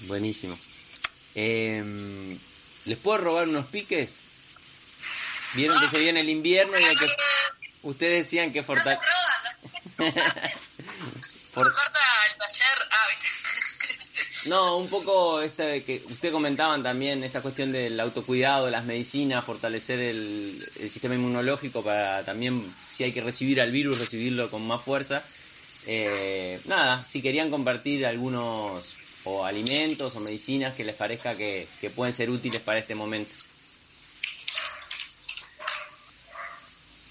Buenísimo. Eh, ¿Les puedo robar unos piques? Vieron que se viene el invierno y que... Ustedes decían que fortalecer... Por... Corta el taller, ah. No, un poco esta de que usted comentaban también esta cuestión del autocuidado, las medicinas, fortalecer el, el, sistema inmunológico para también, si hay que recibir al virus, recibirlo con más fuerza. Eh, nada, si querían compartir algunos o alimentos o medicinas que les parezca que, que pueden ser útiles para este momento.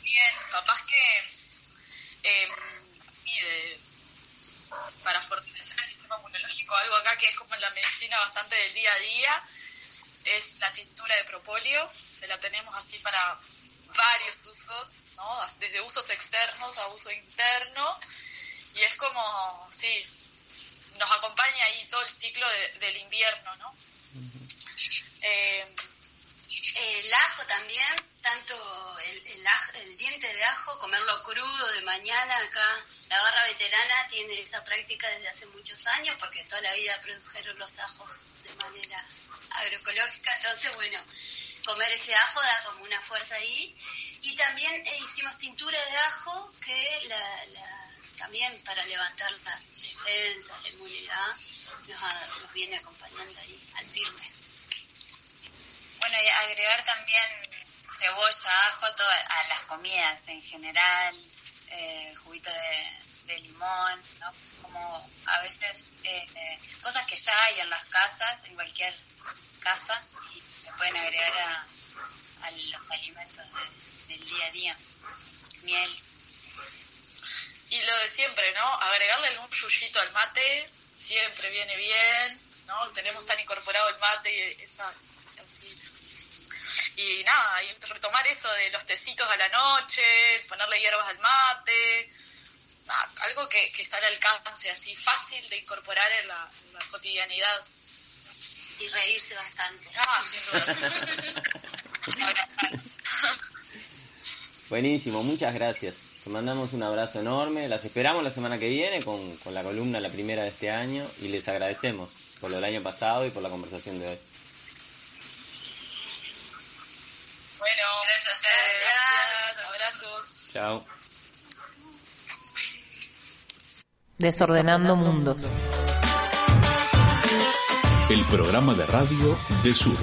Bien, capaz que eh, para fortalecer el sistema inmunológico, algo acá que es como la medicina bastante del día a día, es la tintura de propóleo, que la tenemos así para varios usos, ¿no? desde usos externos a uso interno, y es como, sí, nos acompaña ahí todo el ciclo de, del invierno, ¿no? Eh, el ajo también, tanto el, el, ajo, el, diente de ajo, comerlo crudo de mañana acá. La barra veterana tiene esa práctica desde hace muchos años porque toda la vida produjeron los ajos de manera agroecológica. Entonces, bueno, comer ese ajo da como una fuerza ahí. Y también eh, hicimos tintura de ajo que la, la, también para levantar las defensas, la inmunidad, nos, nos viene acompañando ahí al firme. Bueno, y agregar también cebolla, ajo todo, a las comidas en general, eh, juguito de, limón, ¿no? Como a veces eh, cosas que ya hay en las casas, en cualquier casa, y se pueden agregar a, a los alimentos de, del día a día. Miel. Y lo de siempre, ¿no? Agregarle un yuyito al mate siempre viene bien, ¿no? Tenemos tan incorporado el mate y esa y nada, y retomar eso de los tecitos a la noche, ponerle hierbas al mate, nada, algo que, que, está al alcance, así fácil de incorporar en la, en la cotidianidad. Y reírse bastante. Ah, sin duda. Buenísimo, muchas gracias. Te mandamos un abrazo enorme. Las esperamos la semana que viene con, con la columna, la primera de este año, y les agradecemos por lo del año pasado y por la conversación de hoy. Bueno, gracias, gracias, abrazos. Chao. Desordenando mundos. El programa de radio de Sur.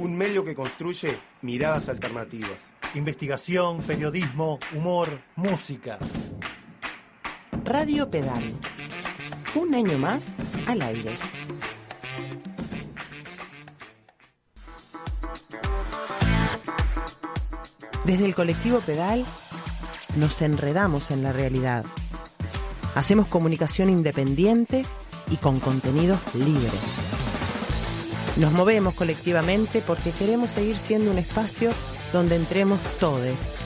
Un medio que construye miradas alternativas. Investigación, periodismo, humor, música. Radio Pedal. Un año más al aire. Desde el colectivo Pedal nos enredamos en la realidad. Hacemos comunicación independiente y con contenidos libres. Nos movemos colectivamente porque queremos seguir siendo un espacio donde entremos todos,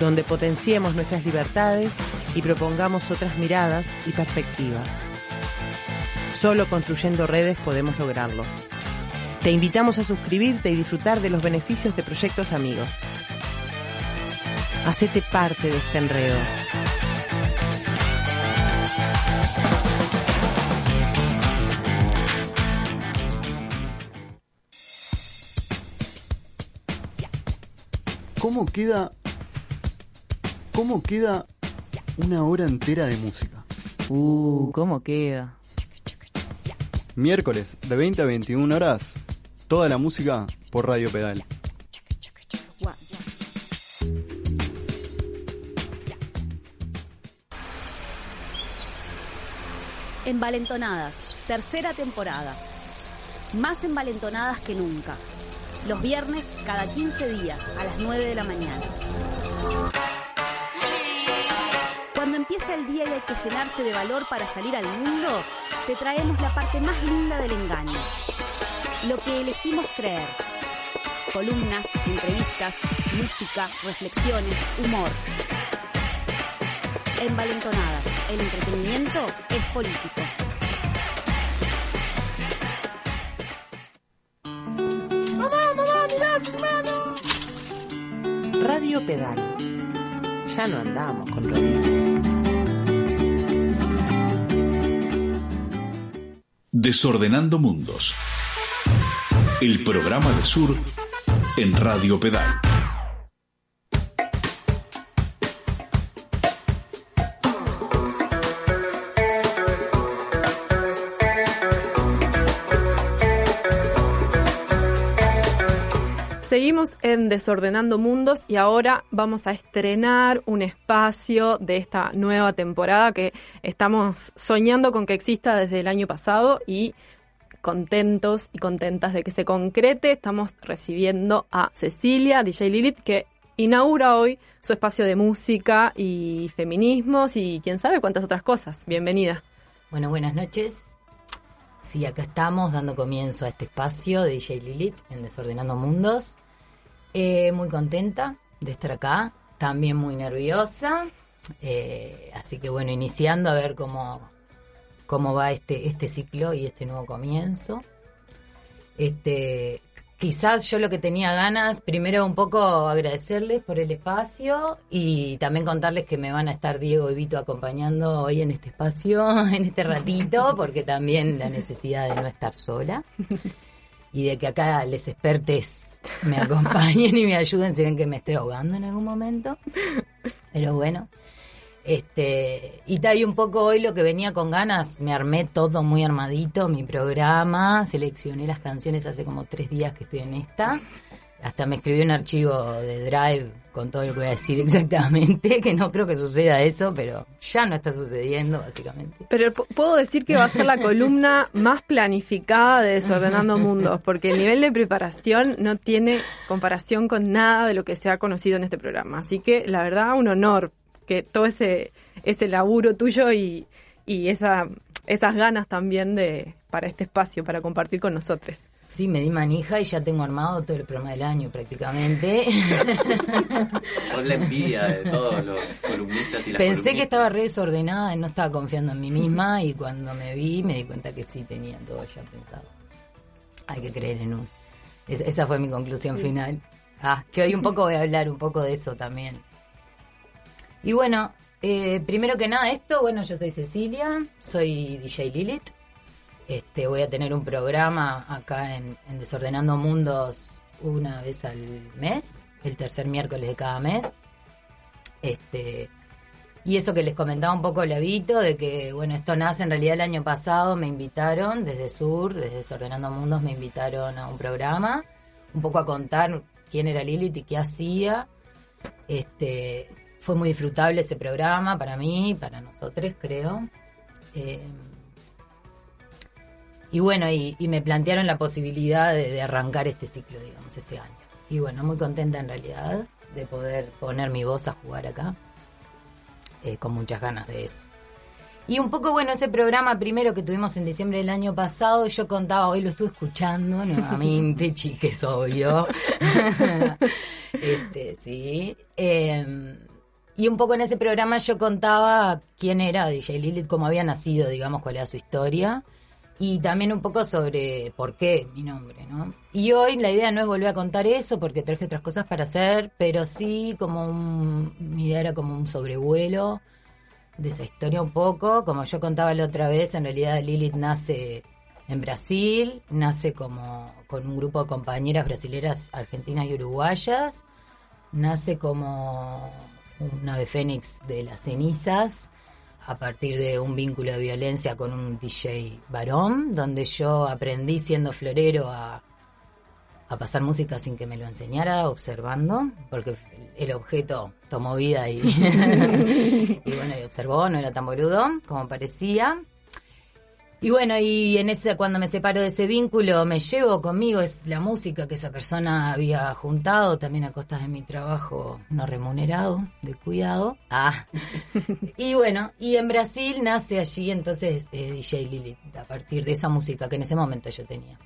donde potenciemos nuestras libertades y propongamos otras miradas y perspectivas. Solo construyendo redes podemos lograrlo. Te invitamos a suscribirte y disfrutar de los beneficios de proyectos amigos. Hacete parte de este enredo. ¿Cómo queda cómo queda una hora entera de música? Uh, ¿cómo queda? Miércoles de 20 a 21 horas, toda la música por Radio Pedal. Envalentonadas, tercera temporada. Más envalentonadas que nunca. Los viernes cada 15 días a las 9 de la mañana. empieza el día y hay que llenarse de valor para salir al mundo, te traemos la parte más linda del engaño. Lo que elegimos creer. Columnas, entrevistas, música, reflexiones, humor. Envalentonadas, el entretenimiento es político. Radio Pedal. Ya no andamos con rodillas. Desordenando Mundos. El programa de Sur en Radio Pedal. Seguimos en Desordenando Mundos y ahora vamos a estrenar un espacio de esta nueva temporada que estamos soñando con que exista desde el año pasado y contentos y contentas de que se concrete. Estamos recibiendo a Cecilia, DJ Lilith, que inaugura hoy su espacio de música y feminismos y quién sabe cuántas otras cosas. Bienvenida. Bueno, buenas noches. Sí, acá estamos dando comienzo a este espacio de DJ Lilith en Desordenando Mundos. Eh, muy contenta de estar acá, también muy nerviosa. Eh, así que bueno, iniciando a ver cómo, cómo va este, este ciclo y este nuevo comienzo. Este, quizás yo lo que tenía ganas, primero un poco agradecerles por el espacio y también contarles que me van a estar Diego y Vito acompañando hoy en este espacio, en este ratito, porque también la necesidad de no estar sola y de que acá les expertes me acompañen y me ayuden si ven que me estoy ahogando en algún momento. Pero bueno, este, y tal y un poco hoy lo que venía con ganas, me armé todo muy armadito, mi programa, seleccioné las canciones hace como tres días que estoy en esta. Hasta me escribí un archivo de Drive con todo lo que voy a decir exactamente, que no creo que suceda eso, pero ya no está sucediendo, básicamente. Pero puedo decir que va a ser la columna más planificada de Desordenando Mundos, porque el nivel de preparación no tiene comparación con nada de lo que se ha conocido en este programa. Así que, la verdad, un honor que todo ese, ese laburo tuyo y, y esa, esas ganas también de para este espacio, para compartir con nosotros. Sí, me di manija y ya tengo armado todo el programa del año prácticamente. Sos la envidia de todos los columnistas y las Pensé que estaba re desordenada y no estaba confiando en mí misma y cuando me vi me di cuenta que sí tenía todo ya pensado. Hay que creer en un. Es- esa fue mi conclusión Sí. final. Ah, que hoy un poco voy a hablar un poco de eso también. Y bueno, eh, primero que nada esto, bueno, yo soy Cecilia, soy DJ Lilith. Este, voy a tener un programa acá en, en Desordenando Mundos una vez al mes, el tercer miércoles de cada mes. Este, y eso que les comentaba un poco Lavito, de que, bueno, esto nace en realidad el año pasado, me invitaron desde Sur, desde Desordenando Mundos, me invitaron a un programa, un poco a contar quién era Lilith y qué hacía. Este, fue muy disfrutable ese programa para mí, para nosotros, creo. Eh, y bueno, y, y me plantearon la posibilidad de, de arrancar este ciclo, digamos, este año. Y bueno, muy contenta en realidad de poder poner mi voz a jugar acá, eh, con muchas ganas de eso. Y un poco, bueno, ese programa primero que tuvimos en diciembre del año pasado, yo contaba, hoy lo estuve escuchando nuevamente, chiques, obvio. este, sí. Eh, y un poco en ese programa yo contaba quién era DJ Lilith, cómo había nacido, digamos, cuál era su historia. Y también un poco sobre por qué mi nombre, ¿no? Y hoy la idea no es volver a contar eso porque traje otras cosas para hacer, pero sí como un, mi idea era como un sobrevuelo de esa historia un poco. Como yo contaba la otra vez, en realidad Lilith nace en Brasil, nace como con un grupo de compañeras brasileras, argentinas y uruguayas, nace como un ave fénix de las cenizas a partir de un vínculo de violencia con un DJ varón, donde yo aprendí siendo florero a, a pasar música sin que me lo enseñara, observando, porque el objeto tomó vida y, y bueno, y observó, no era tan boludo como parecía. Y bueno, y en ese, cuando me separo de ese vínculo, me llevo conmigo es la música que esa persona había juntado, también a costas de mi trabajo no remunerado, de cuidado. Ah. y bueno, y en Brasil nace allí entonces eh, DJ Lilith, a partir de esa música que en ese momento yo tenía.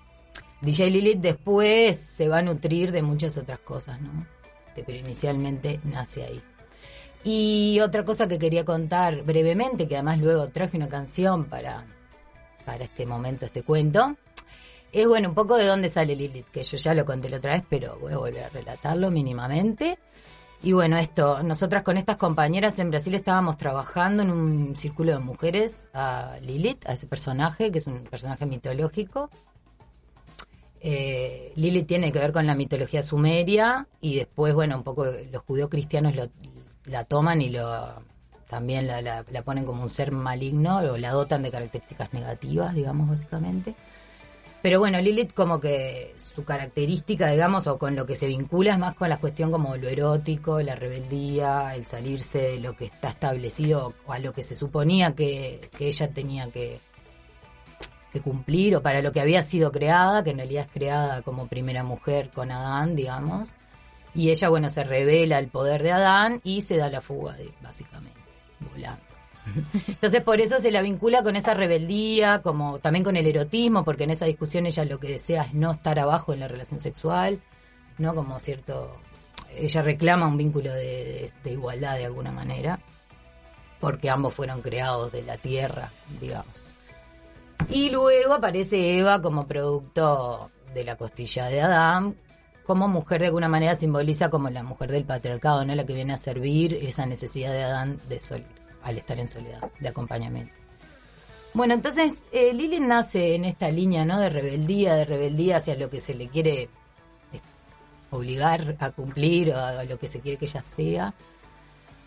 DJ Lilith después se va a nutrir de muchas otras cosas, ¿no? Pero inicialmente nace ahí. Y otra cosa que quería contar brevemente, que además luego traje una canción para para este momento, este cuento, es bueno, un poco de dónde sale Lilith, que yo ya lo conté la otra vez, pero voy a volver a relatarlo mínimamente. Y bueno, esto, nosotras con estas compañeras en Brasil estábamos trabajando en un círculo de mujeres a Lilith, a ese personaje, que es un personaje mitológico. Eh, Lilith tiene que ver con la mitología sumeria y después, bueno, un poco los judíos cristianos la toman y lo también la, la, ponen como un ser maligno o la dotan de características negativas, digamos, básicamente. Pero bueno, Lilith como que su característica, digamos, o con lo que se vincula es más con la cuestión como lo erótico, la rebeldía, el salirse de lo que está establecido o a lo que se suponía que, que ella tenía que, que cumplir o para lo que había sido creada, que en realidad es creada como primera mujer con Adán, digamos. Y ella, bueno, se revela el poder de Adán y se da la fuga, básicamente volando. Entonces por eso se la vincula con esa rebeldía, como también con el erotismo, porque en esa discusión ella lo que desea es no estar abajo en la relación sexual, ¿no? Como cierto, ella reclama un vínculo de, igualdad de alguna manera, porque ambos fueron creados de la tierra, digamos. Y luego aparece Eva como producto de la costilla de Adán, como mujer de alguna manera simboliza como la mujer del patriarcado, ¿no? La que viene a servir esa necesidad de Adán de sol, al estar en soledad, de acompañamiento. Bueno, entonces eh, nace en esta línea, ¿no? De rebeldía, de rebeldía hacia lo que se le quiere eh, obligar a cumplir o a lo que se quiere que ella sea.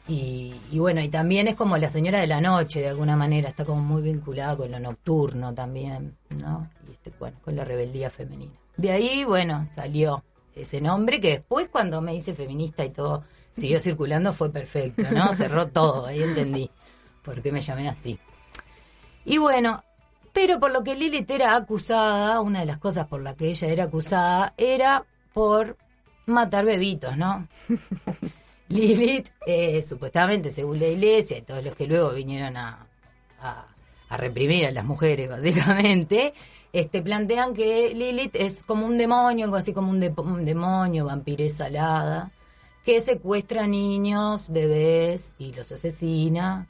Y, bueno, y también es como la señora de la noche, de alguna manera, está como muy vinculada con lo nocturno también, ¿no? Y este, bueno, con la rebeldía femenina. De ahí, bueno, salió ese nombre que después cuando me hice feminista y todo siguió circulando fue perfecto, ¿no? Cerró todo, ahí entendí por qué me llamé así. Y bueno, pero por lo que Lilith era acusada, una de las cosas por las que ella era acusada era por matar bebitos, ¿no? Lilith, eh, supuestamente, según la iglesia y todos los que luego vinieron a, a reprimir a las mujeres, básicamente, este, plantean que Lilith es como un demonio, algo así como un, demonio, vampiresa alada, que secuestra niños, bebés y los asesina.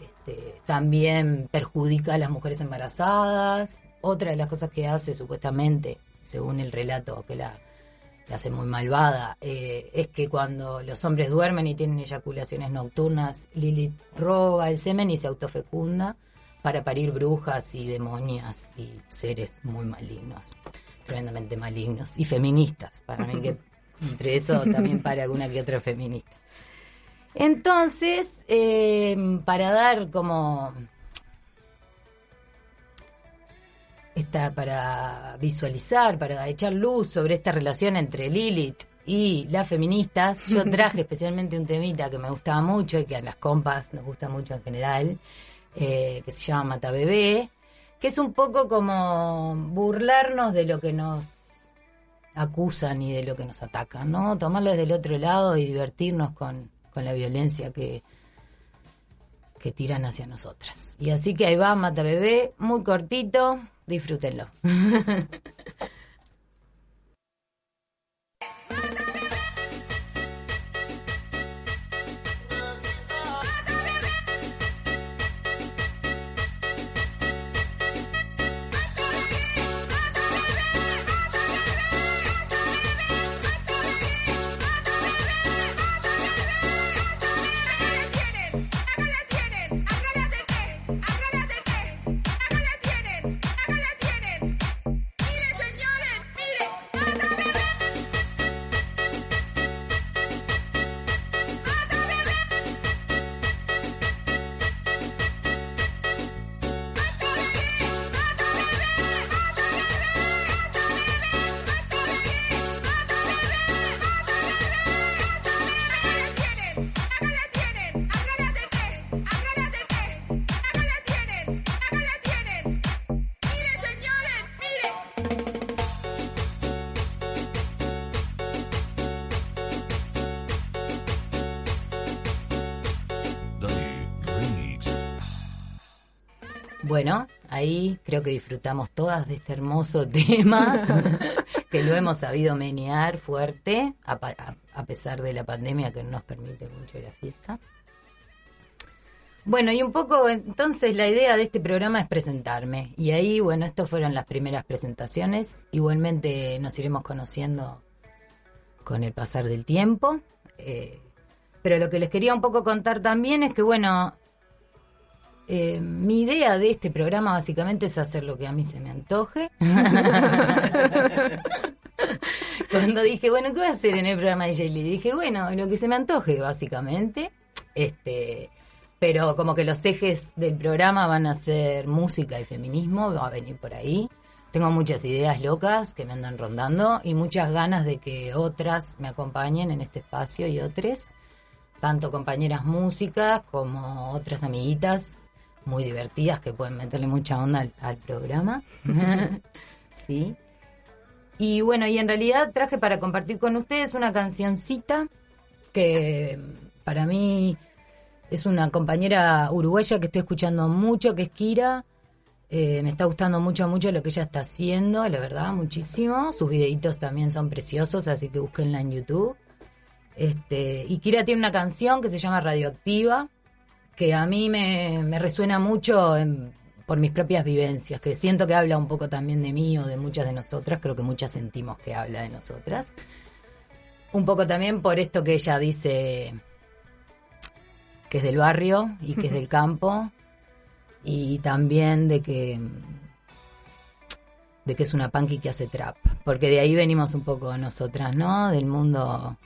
Este, también perjudica a las mujeres embarazadas. Otra de las cosas que hace, supuestamente, según el relato que la, hace muy malvada, eh, es que cuando los hombres duermen y tienen eyaculaciones nocturnas, Lilith roba el semen y se autofecunda para parir brujas y demonias y seres muy malignos, tremendamente malignos y feministas. Para mí que entre eso también para alguna que otra feminista. Entonces, eh, para dar como esta, para visualizar, para echar luz sobre esta relación entre Lilith y las feministas, yo traje especialmente un temita que me gustaba mucho y que a las compas nos gusta mucho en general, eh, que se llama Mata Bebé, que es un poco como burlarnos de lo que nos acusan y de lo que nos atacan, ¿no? Tomarles del otro lado y divertirnos con, con la violencia que, que tiran hacia nosotras. Y así que ahí va Mata Bebé, muy cortito, disfrútenlo. ahí creo que disfrutamos todas de este hermoso tema, que lo hemos sabido menear fuerte, a, a pesar de la pandemia que no nos permite mucho la fiesta. Bueno, y un poco entonces la idea de este programa es presentarme. Y ahí, bueno, estas fueron las primeras presentaciones. Igualmente nos iremos conociendo con el pasar del tiempo. Eh, pero lo que les quería un poco contar también es que, bueno, eh, mi idea de este programa básicamente es hacer lo que a mí se me antoje. Cuando dije, bueno, ¿qué voy a hacer en el programa de Jaylee? Dije, bueno, lo que se me antoje, básicamente. Este, pero como que los ejes del programa van a ser música y feminismo, va a venir por ahí. Tengo muchas ideas locas que me andan rondando y muchas ganas de que otras me acompañen en este espacio y otras, tanto compañeras músicas como otras amiguitas muy divertidas que pueden meterle mucha onda al, al programa. sí. Y bueno, y en realidad traje para compartir con ustedes una cancioncita que para mí es una compañera uruguaya que estoy escuchando mucho, que es Kira. Eh, me está gustando mucho, mucho lo que ella está haciendo, la verdad, muchísimo. Sus videitos también son preciosos, así que búsquenla en YouTube. Este, y Kira tiene una canción que se llama Radioactiva, que a mí me, me resuena mucho en- por mis propias vivencias, que siento que habla un poco también de mí o de muchas de nosotras, creo que muchas sentimos que habla de nosotras. Un poco también por esto que ella dice que es del barrio y que es del campo y también de que de que es una punky que hace trap, porque de ahí venimos un poco nosotras, ¿no? Del mundo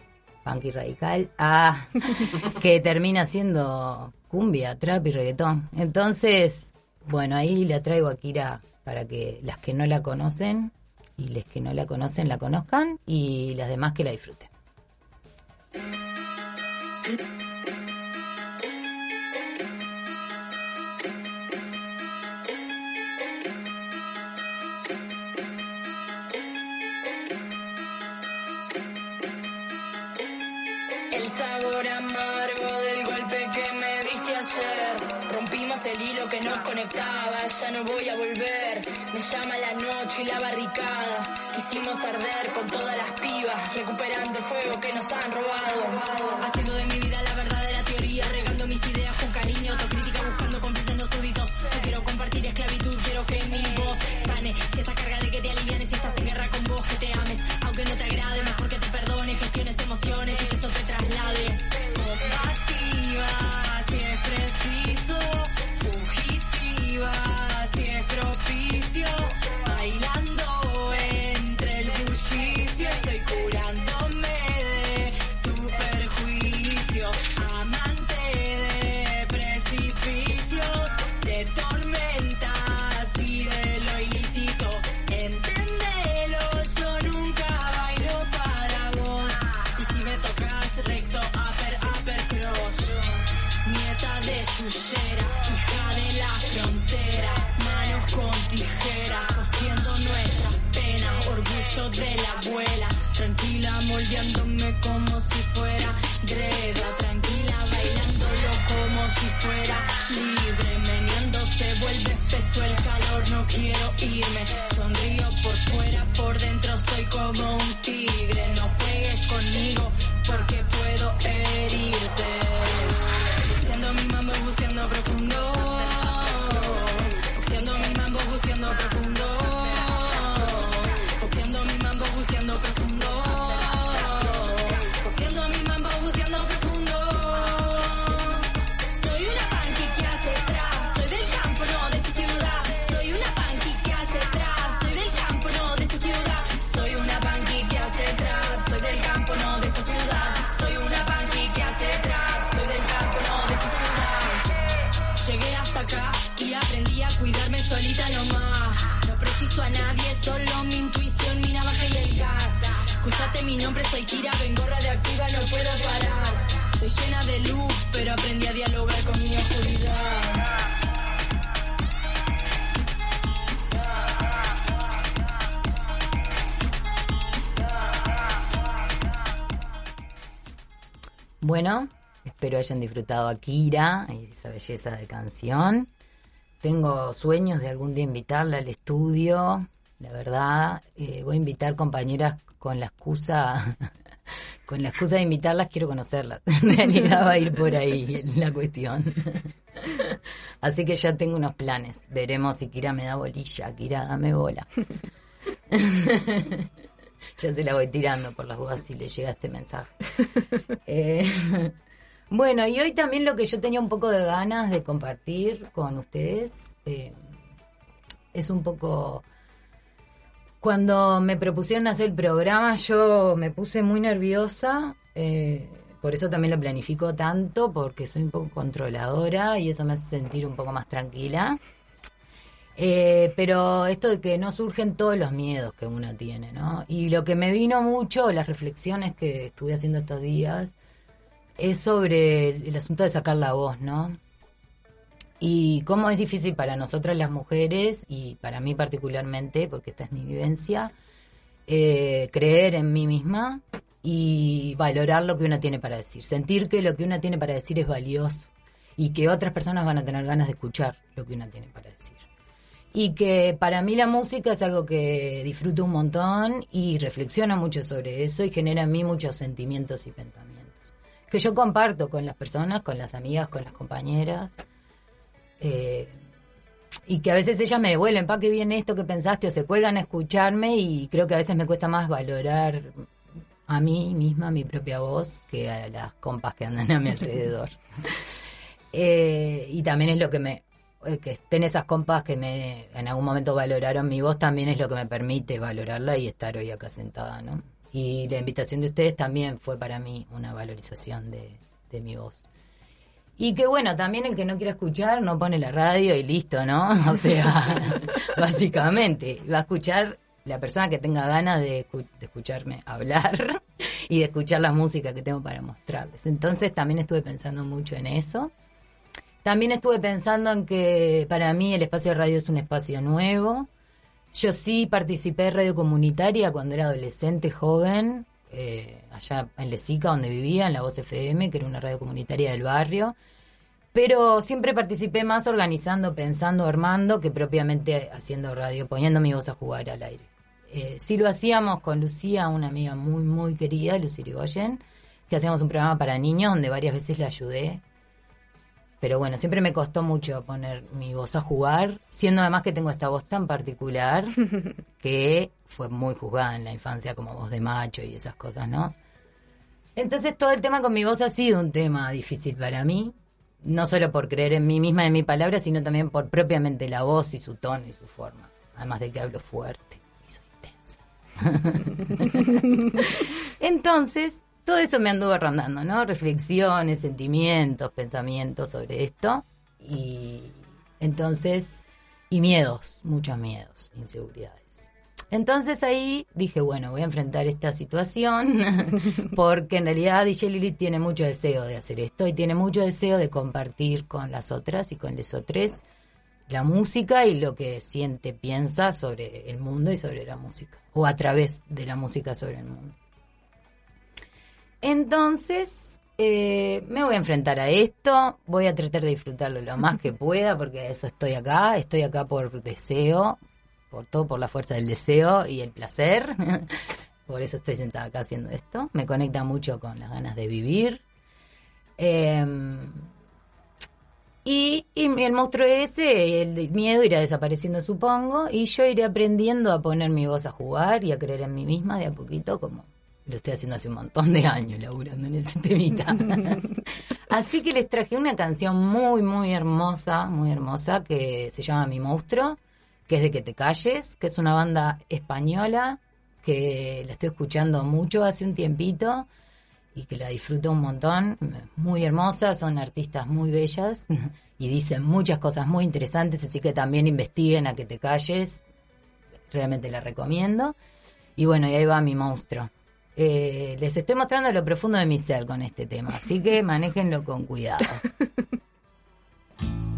punky radical a que termina siendo cumbia, trap y reggaetón. Entonces, bueno, ahí la traigo a Kira para que las que no la conocen y las que no la conocen la conozcan y las demás que la disfruten. Sabor amargo del golpe que me diste ayer. Rompimos el hilo que nos conectaba, ya no voy a volver. Me llama la noche y la barricada. Quisimos arder con todas las pibas, recuperando el fuego que nos han robado. Haciendo de mi vida la verdadera teoría, regando mis ideas con cariño, autocrítica buscando cómplices no súbitos. No quiero compartir esclavitud, quiero que mi espero hayan disfrutado a Kira y esa belleza de canción. tengo sueños de algún día invitarla al estudio, la verdad. Eh, voy a invitar compañeras con la excusa, con la excusa de invitarlas, quiero conocerlas. En realidad va a ir por ahí la cuestión. Así que ya tengo unos planes. Veremos si Kira me da bolilla. Kira, dame bola. ya se la voy tirando por las dudas si le llega este mensaje. Eh, bueno, y hoy también lo que yo tenía un poco de ganas de compartir con ustedes eh, es un poco... Cuando me propusieron hacer el programa yo me puse muy nerviosa, eh, por eso también lo planifico tanto, porque soy un poco controladora y eso me hace sentir un poco más tranquila. Eh, pero esto de que no surgen todos los miedos que uno tiene, ¿no? Y lo que me vino mucho, las reflexiones que estuve haciendo estos días, es sobre el asunto de sacar la voz, ¿no? Y cómo es difícil para nosotras las mujeres, y para mí particularmente, porque esta es mi vivencia, eh, creer en mí misma y valorar lo que una tiene para decir. Sentir que lo que una tiene para decir es valioso y que otras personas van a tener ganas de escuchar lo que una tiene para decir. Y que para mí la música es algo que disfruto un montón y reflexiono mucho sobre eso y genera en mí muchos sentimientos y pensamientos. Que yo comparto con las personas, con las amigas, con las compañeras. Eh, y que a veces ellas me devuelven, pa, qué bien esto que pensaste, o se cuelgan a escucharme y creo que a veces me cuesta más valorar a mí misma, mi propia voz, que a las compas que andan a mi alrededor. Eh, y también es lo que me, eh, que estén esas compas que me en algún momento valoraron mi voz, también es lo que me permite valorarla y estar hoy acá sentada, ¿no? Y la invitación de ustedes también fue para mí una valorización de, de mi voz. Y que bueno, también el que no quiera escuchar no pone la radio y listo, ¿no? O sea, básicamente, va a escuchar la persona que tenga ganas de, escucharme hablar y de escuchar la música que tengo para mostrarles. Entonces también estuve pensando mucho en eso. También estuve pensando en que para mí el espacio de radio es un espacio nuevo. Yo sí participé de radio comunitaria cuando era adolescente, joven, eh, allá en Lesica, donde vivía, en la Voz FM, que era una radio comunitaria del barrio. Pero siempre participé más organizando, pensando, armando, que propiamente haciendo radio, poniendo mi voz a jugar al aire. Eh, sí lo hacíamos con Lucía, una amiga muy, muy querida, Lucy Rigoyen, que hacíamos un programa para niños donde varias veces le ayudé. Pero bueno, siempre me costó mucho poner mi voz a jugar, siendo además que tengo esta voz tan particular que fue muy juzgada en la infancia como voz de macho y esas cosas, ¿no? Entonces todo el tema con mi voz ha sido un tema difícil para mí, no solo por creer en mí misma y en mi palabra, sino también por propiamente la voz y su tono y su forma, además de que hablo fuerte. Entonces, todo eso me anduvo rondando, ¿no? Reflexiones, sentimientos, pensamientos sobre esto. Y entonces, y miedos, muchos miedos, inseguridades. Entonces ahí dije, bueno, voy a enfrentar esta situación porque en realidad DJ Lili tiene mucho deseo de hacer esto y tiene mucho deseo de compartir con las otras y con los otros la música y lo que siente, piensa sobre el mundo y sobre la música, o a través de la música sobre el mundo. Entonces, eh, me voy a enfrentar a esto, voy a tratar de disfrutarlo lo más que pueda, porque eso estoy acá, estoy acá por deseo, por todo, por la fuerza del deseo y el placer. por eso estoy sentada acá haciendo esto. Me conecta mucho con las ganas de vivir. Eh, y, el monstruo ese, el miedo irá desapareciendo, supongo, y yo iré aprendiendo a poner mi voz a jugar y a creer en mí misma de a poquito, como lo estoy haciendo hace un montón de años, laburando en ese temita. Así que les traje una canción muy, muy hermosa, muy hermosa, que se llama Mi Monstruo, que es de Que Te Calles, que es una banda española, que la estoy escuchando mucho hace un tiempito y que la disfruto un montón, muy hermosa, son artistas muy bellas y dicen muchas cosas muy interesantes, así que también investiguen a que te calles, realmente la recomiendo. Y bueno, y ahí va mi monstruo. Eh, les estoy mostrando lo profundo de mi ser con este tema, así que manéjenlo con cuidado.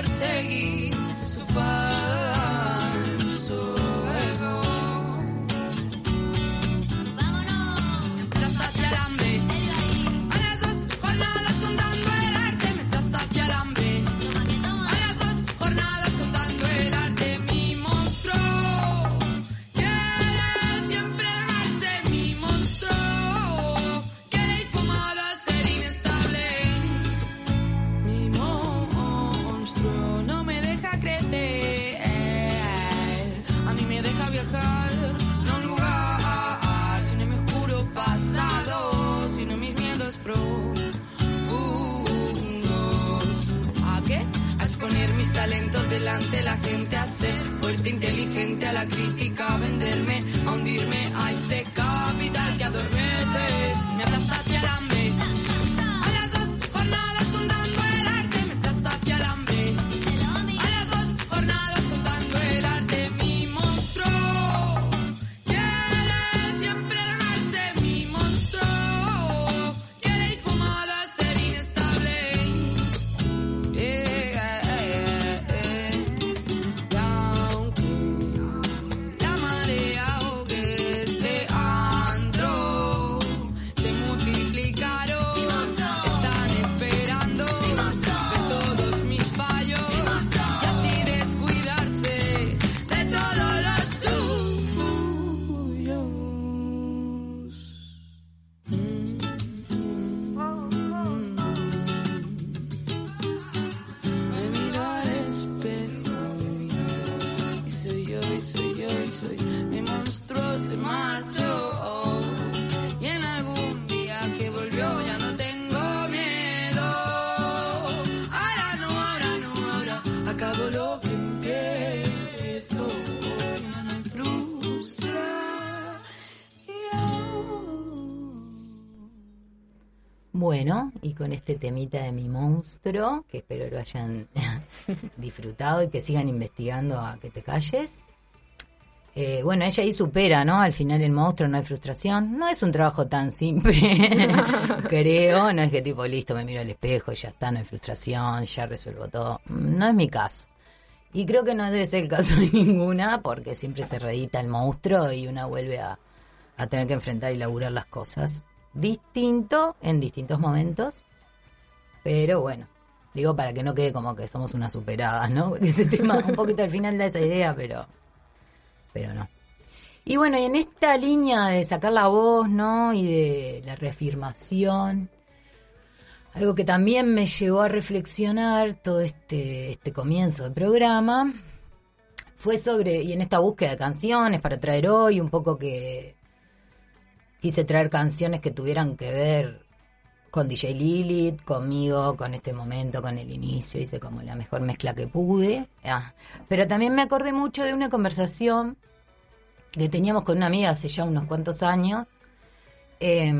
por seguir con este temita de mi monstruo, que espero lo hayan disfrutado y que sigan investigando a que te calles. Eh, bueno, ella ahí supera, ¿no? Al final el monstruo no hay frustración. No es un trabajo tan simple, creo. No es que tipo, listo, me miro al espejo y ya está, no hay frustración, ya resuelvo todo. No es mi caso. Y creo que no debe ser el caso de ninguna, porque siempre se reedita el monstruo y una vuelve a, a tener que enfrentar y laburar las cosas. Distinto en distintos momentos, pero bueno, digo para que no quede como que somos unas superadas, ¿no? Ese tema un poquito al final da esa idea, pero, pero no. Y bueno, y en esta línea de sacar la voz, ¿no? Y de la reafirmación, algo que también me llevó a reflexionar todo este, este comienzo del programa, fue sobre, y en esta búsqueda de canciones para traer hoy, un poco que quise traer canciones que tuvieran que ver con DJ Lilith, conmigo, con este momento, con el inicio, hice como la mejor mezcla que pude. Ah, Pero también me acordé mucho de una conversación que teníamos con una amiga hace ya unos cuantos años, eh,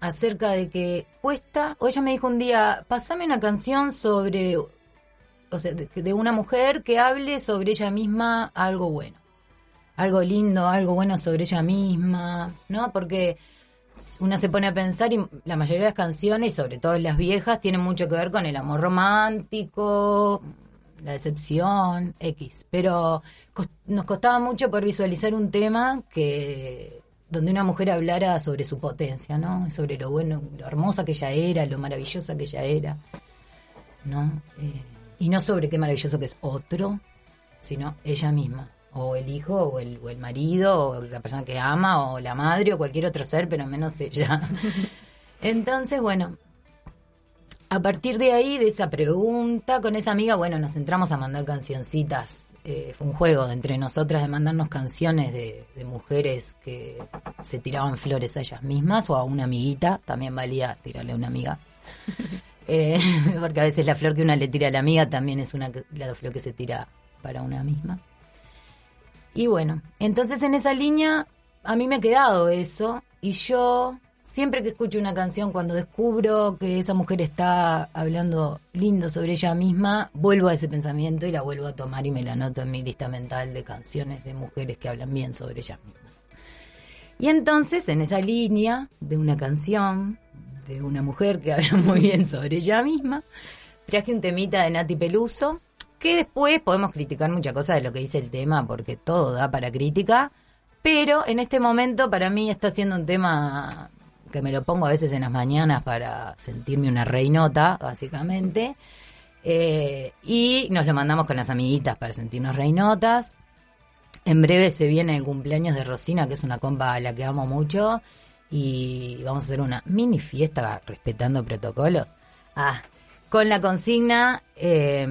acerca de que cuesta, o ella me dijo un día, pasame una canción sobre, o sea, de una mujer que hable sobre ella misma algo bueno algo lindo, algo bueno sobre ella misma, ¿no? Porque una se pone a pensar y la mayoría de las canciones, sobre todo las viejas, tienen mucho que ver con el amor romántico, la decepción, X. Pero nos costaba mucho por visualizar un tema que donde una mujer hablara sobre su potencia, ¿no? Sobre lo bueno, lo hermosa que ella era, lo maravillosa que ella era, ¿no? Eh, y no sobre qué maravilloso que es otro, sino ella misma o el hijo, o el, o el marido, o la persona que ama, o la madre, o cualquier otro ser, pero menos ella. Entonces, bueno, a partir de ahí, de esa pregunta, con esa amiga, bueno, nos entramos a mandar cancioncitas. Eh, fue un juego de entre nosotras de mandarnos canciones de, de mujeres que se tiraban flores a ellas mismas o a una amiguita, también valía tirarle a una amiga. Eh, porque a veces la flor que una le tira a la amiga también es una la flor que se tira para una misma. Y bueno, entonces en esa línea a mí me ha quedado eso y yo siempre que escucho una canción, cuando descubro que esa mujer está hablando lindo sobre ella misma, vuelvo a ese pensamiento y la vuelvo a tomar y me la anoto en mi lista mental de canciones de mujeres que hablan bien sobre ellas mismas. Y entonces en esa línea de una canción de una mujer que habla muy bien sobre ella misma. Traje un temita de Nati Peluso, que después podemos criticar muchas cosas de lo que dice el tema, porque todo da para crítica, pero en este momento para mí está siendo un tema que me lo pongo a veces en las mañanas para sentirme una reinota, básicamente. Eh, y nos lo mandamos con las amiguitas para sentirnos reinotas. En breve se viene el cumpleaños de Rosina, que es una compa a la que amo mucho. Y vamos a hacer una mini fiesta respetando protocolos. Ah, con la consigna eh,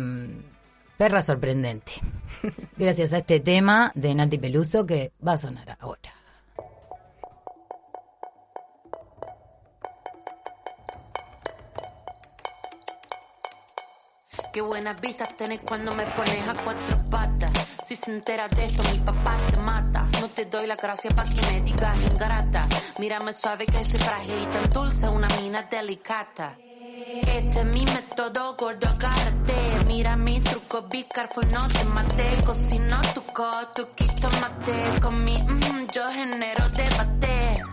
Perra Sorprendente. Gracias a este tema de Nati Peluso que va a sonar ahora. Qué buenas vistas tenés cuando me pones a cuatro patas. Si se entera de esto, mi papá te mata. No te doy la gracia para que me digas ingrata. Mírame suave que soy frágil y tan dulce, una mina delicata. Este es mi método, gordo, agárrate. Mira mi truco, be careful, no te mate. Cocino tu coto, quito mate. Con mi, mm, yo genero debate.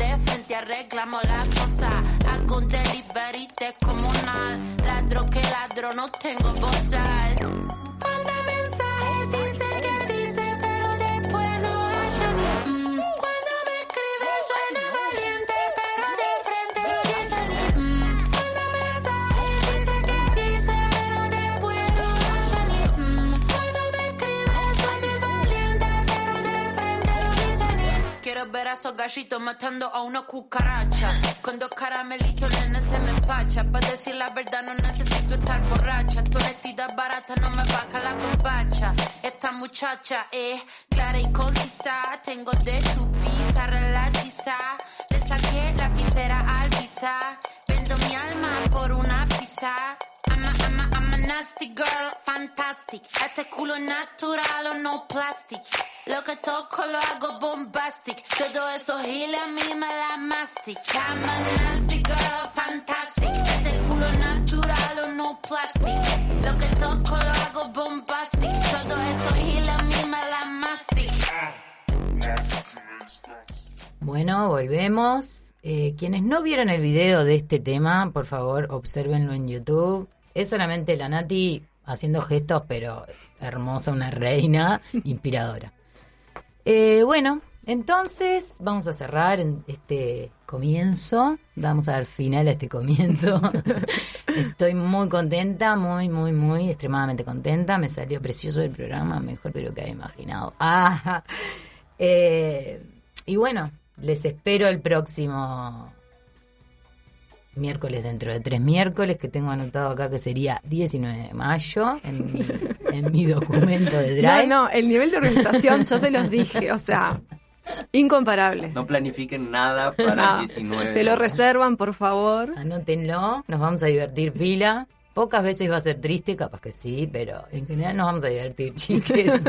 arreglamos la cosa. Hago un delivery descomunal, ladro que ladro, no tengo bozal. Gallitos matando a una cucaracha. Con dos caramelitos, nene, se me empacha. Para decir la verdad, no necesito estar borracha. Tu honestidad barata no me baja la bombacha. Esta muchacha es clara y concisa. Tengo de tu pizza relatiza. Le saqué la visera al visa. Vendo mi alma por una pizza. I'm a, nasty girl, fantastic. Este culo natural o no plastic. Lo que toco lo hago bombastic. Todo eso giles a mí me da mastic. I'm a nasty girl, fantastic. Este culo natural o no plastic. Lo que toco lo hago bombastic. Todo eso giles a mí me da mastic. Bueno, volvemos. Eh, quienes no vieron el video de este tema, por favor, obsérvenlo en YouTube. Es solamente la Nati haciendo gestos, pero hermosa, una reina, inspiradora. Eh, bueno, entonces vamos a cerrar en este comienzo. Vamos a dar final a este comienzo. Estoy muy contenta, muy, muy, muy, extremadamente contenta. Me salió precioso el programa, mejor de lo que había imaginado. Ah, eh, y bueno, les espero el próximo miércoles dentro de tres miércoles que tengo anotado acá que sería 19 de mayo en mi, en mi documento de Drive. No, no, el nivel de organización yo se los dije, o sea, incomparable. No planifiquen nada para el 19. Se lo reservan, por favor. Anótenlo, nos vamos a divertir pila. Pocas veces va a ser triste, capaz que sí, pero en general nos vamos a divertir, chiques.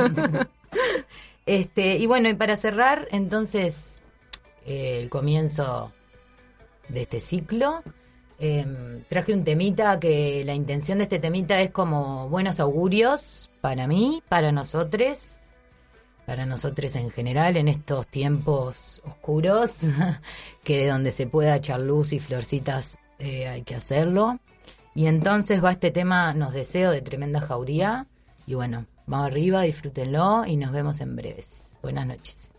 este, y bueno, y para cerrar, entonces, eh, el comienzo de este ciclo, eh, traje un temita que la intención de este temita es como buenos augurios para mí, para nosotros, para nosotros en general en estos tiempos oscuros, que de donde se pueda echar luz y florcitas eh, hay que hacerlo. Y entonces va este tema, nos deseo de tremenda jauría. Y bueno, vamos arriba, disfrútenlo y nos vemos en breves. Buenas noches.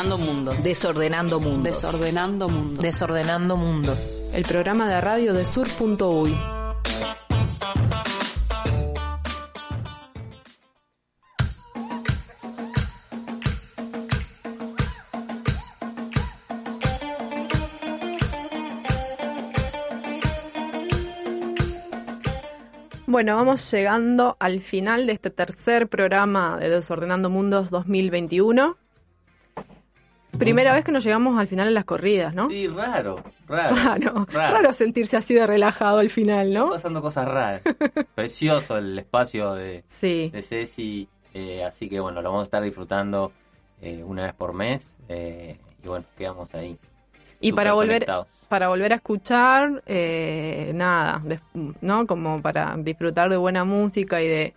Desordenando mundos. Desordenando mundos. Desordenando mundos. Desordenando mundos. El programa de radio de sur.uy. Bueno, vamos llegando al final de este tercer programa de Desordenando Mundos 2021. Primera vez que nos llegamos al final de las corridas, ¿no? Sí, raro, raro. Raro, raro sentirse así de relajado al final, ¿no? pasando cosas raras. Precioso el espacio de, Sí. de Ceci. eh, así que bueno, lo vamos a estar disfrutando eh, una vez por mes. eh, y bueno, quedamos ahí. Y para volver, para volver a escuchar, eh, nada, de- ¿no? Como para disfrutar de buena música y de,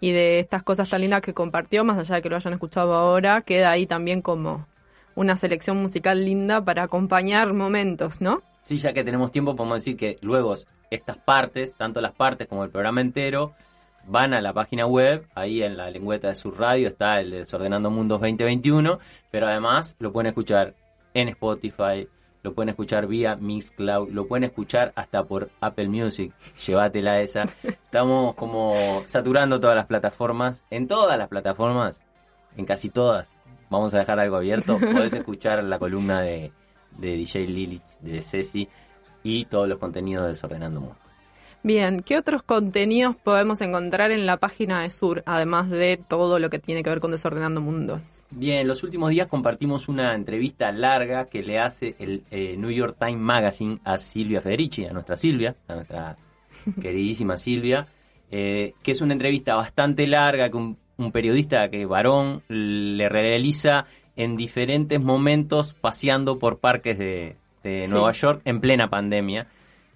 y de estas cosas tan lindas que compartió, más allá de que lo hayan escuchado ahora, queda ahí también como una selección musical linda para acompañar momentos, ¿no? Sí, ya que tenemos tiempo, podemos decir que luego estas partes, tanto las partes como el programa entero, van a la página web, ahí en la lengüeta de su radio está el de Desordenando Mundos 2021, pero además lo pueden escuchar en Spotify, lo pueden escuchar vía Mixcloud, lo pueden escuchar hasta por Apple Music, llévatela esa. Estamos como saturando todas las plataformas, en todas las plataformas, en casi todas. Vamos a dejar algo abierto, podés escuchar la columna de, de DJ Lilith, de Ceci y todos los contenidos de Desordenando Mundos. Bien, ¿qué otros contenidos podemos encontrar en la página de Sur, además de todo lo que tiene que ver con Desordenando Mundos? Bien, los últimos días compartimos una entrevista larga que le hace el eh, New York Times Magazine a Silvia Federici, a nuestra Silvia, a nuestra queridísima Silvia, eh, que es una entrevista bastante larga que un, periodista que varón le realiza en diferentes momentos paseando por parques de, de Sí. Nueva York en plena pandemia.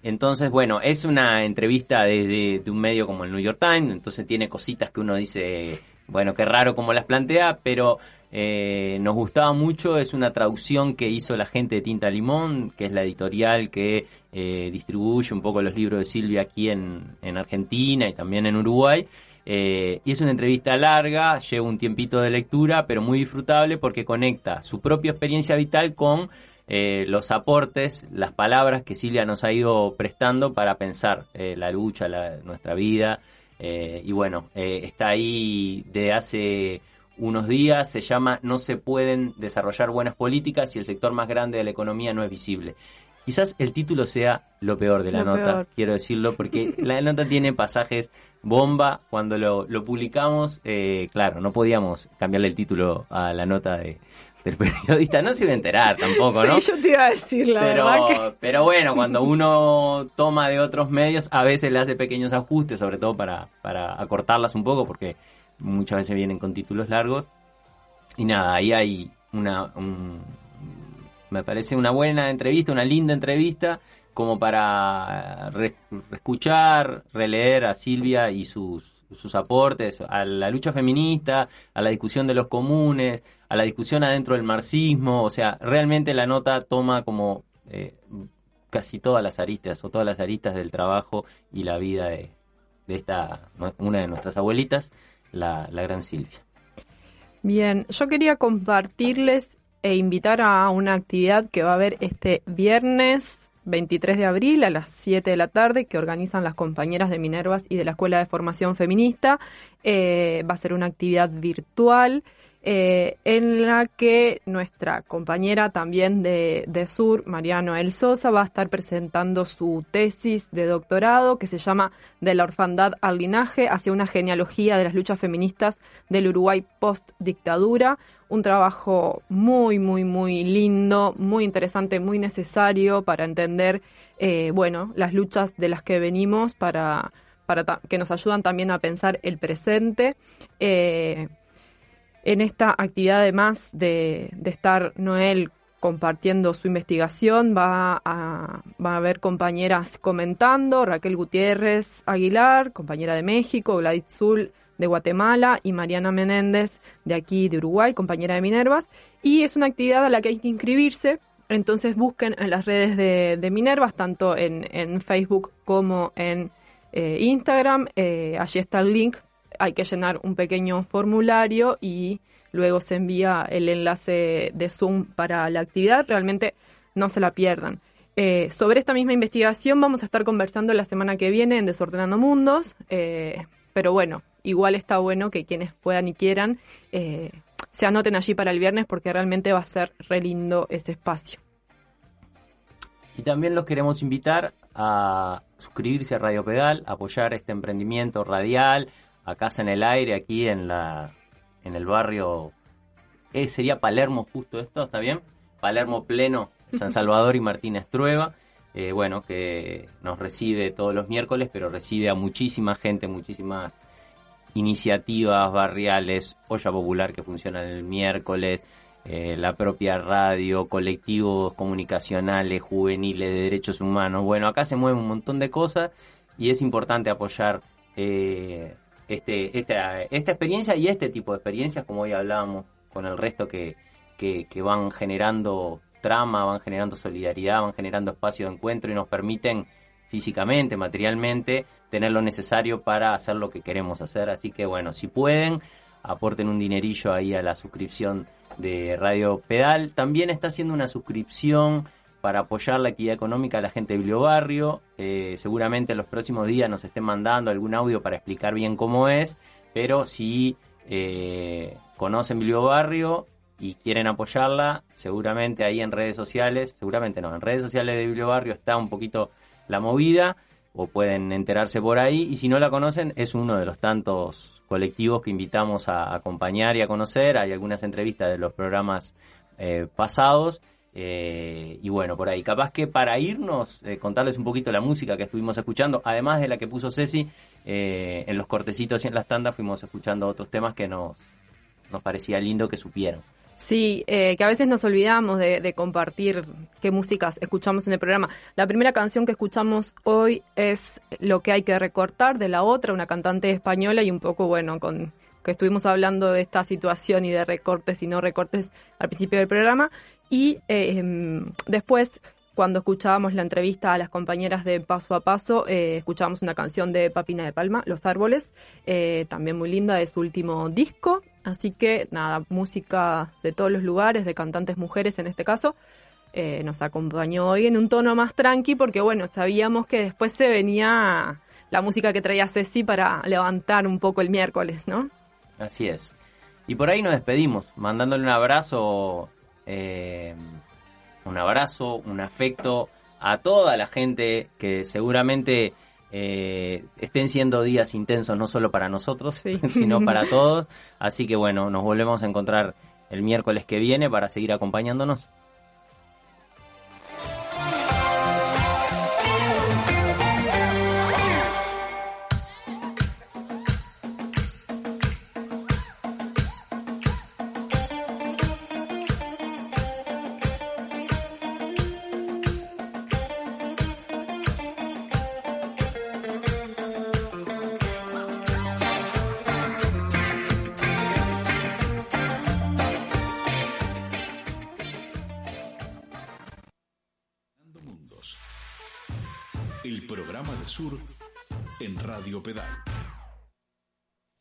Entonces, bueno, es una entrevista desde de un medio como el New York Times, entonces tiene cositas que uno dice, bueno, qué raro como las plantea, pero eh, nos gustaba mucho, es una traducción que hizo la gente de Tinta Limón, que es la editorial que eh, distribuye un poco los libros de Silvia aquí en, en Argentina y también en Uruguay. Eh, y es una entrevista larga, lleva un tiempito de lectura, pero muy disfrutable porque conecta su propia experiencia vital con eh, los aportes, las palabras que Silvia nos ha ido prestando para pensar eh, la lucha, la- nuestra vida. y bueno, está ahí de hace unos días, se llama No se pueden desarrollar buenas políticas si el sector más grande de la economía no es visible. Quizás el título sea lo peor de la Lo nota, peor. quiero decirlo, porque la nota tiene pasajes bomba. Cuando lo, lo publicamos, eh, claro, no podíamos cambiarle el título a la nota de, del periodista. No se iba a enterar tampoco, ¿no? Sí, yo te iba a decir la pero, verdad que... pero bueno, cuando uno toma de otros medios, a veces le hace pequeños ajustes, sobre todo para, para acortarlas un poco, porque muchas veces vienen con títulos largos. Y nada, ahí hay una, un- me parece una buena entrevista, una linda entrevista, como para re- escuchar, releer a Silvia y sus, sus aportes a la lucha feminista, a la discusión de los comunes, a la discusión adentro del marxismo. O sea, realmente la nota toma como eh, casi todas las aristas o todas las aristas del trabajo y la vida de, de esta, una de nuestras abuelitas, la, la gran Silvia. Bien, yo quería compartirles e invitar a una actividad que va a haber este viernes 23 de abril a las 7 de la tarde que organizan las compañeras de Minervas y de la Escuela de Formación Feminista. Eh, va a ser una actividad virtual eh, en la que nuestra compañera también de, Sur, Mariano El Sosa, va a estar presentando su tesis de doctorado que se llama De la orfandad al linaje hacia una genealogía de las luchas feministas del Uruguay post-dictadura. Un trabajo muy, muy, muy lindo, muy interesante, muy necesario para entender, eh, bueno, las luchas de las que venimos para, para que nos ayudan también a pensar el presente. Eh, en esta actividad, además de, de estar Noel compartiendo su investigación, va a, va a haber compañeras comentando, Raquel Gutiérrez Aguilar, compañera de México, Gladys Zul de Guatemala y Mariana Menéndez de aquí de Uruguay, compañera de Minervas. Y es una actividad a la que hay que inscribirse, entonces busquen en las redes de, de Minervas, tanto en, en Facebook como en eh, Instagram, eh, allí está el link hay que llenar un pequeño formulario y luego se envía el enlace de Zoom para la actividad. Realmente no se la pierdan. Eh, sobre esta misma investigación vamos a estar conversando la semana que viene en Desordenando Mundos, eh, pero bueno, igual está bueno que quienes puedan y quieran eh, se anoten allí para el viernes porque realmente va a ser re lindo ese espacio. Y también los queremos invitar a suscribirse a Radio Pedal, apoyar este emprendimiento radial, a Casa en el Aire, aquí en la en el barrio, eh, sería Palermo justo esto, ¿está bien? Palermo Pleno, San Salvador y Martínez Trueba, eh, bueno, que nos recibe todos los miércoles, pero recibe a muchísima gente, muchísimas iniciativas barriales, olla popular que funciona el miércoles, eh, la propia radio, colectivos comunicacionales, juveniles, de derechos humanos. Bueno, acá se mueve un montón de cosas y es importante apoyar eh, este, esta, esta experiencia y este tipo de experiencias, como hoy hablábamos con el resto que, que, que van generando trama, van generando solidaridad, van generando espacio de encuentro y nos permiten físicamente, materialmente, tener lo necesario para hacer lo que queremos hacer. Así que bueno, si pueden, aporten un dinerillo ahí a la suscripción de Radio Pedal. También está haciendo una suscripción para apoyar la actividad económica de la gente de Bibliobarrio. Eh, seguramente en los próximos días nos estén mandando algún audio para explicar bien cómo es, pero si eh, conocen Bibliobarrio y quieren apoyarla, seguramente ahí en redes sociales, seguramente no, en redes sociales de Bibliobarrio está un poquito la movida o pueden enterarse por ahí y si no la conocen es uno de los tantos colectivos que invitamos a acompañar y a conocer, hay algunas entrevistas de los programas eh, pasados eh, y bueno, por ahí, capaz que para irnos, eh, contarles un poquito la música que estuvimos escuchando, además de la que puso Ceci, eh, en los cortecitos y en las tandas fuimos escuchando otros temas que nos, nos parecía lindo que supieran. Sí, eh, que a veces nos olvidamos de, de compartir qué músicas escuchamos en el programa. La primera canción que escuchamos hoy es Lo que hay que recortar de la otra, una cantante española y un poco, bueno, con que estuvimos hablando de esta situación y de recortes y no recortes al principio del programa. Y eh, em, después, cuando escuchábamos la entrevista a las compañeras de Paso a Paso, eh, escuchábamos una canción de Papina de Palma, Los Árboles, eh, también muy linda de su último disco. Así que nada, música de todos los lugares, de cantantes mujeres en este caso. Nos acompañó hoy en un tono más tranqui porque bueno, sabíamos que después se venía la música que traía Ceci para levantar un poco el miércoles, ¿no? Así es. Y por ahí nos despedimos, mandándole un abrazo, eh, un abrazo, un afecto a toda la gente que seguramente eh, estén siendo días intensos no solo para nosotros, sino para todos. Así que bueno, nos volvemos a encontrar el miércoles que viene para seguir acompañándonos.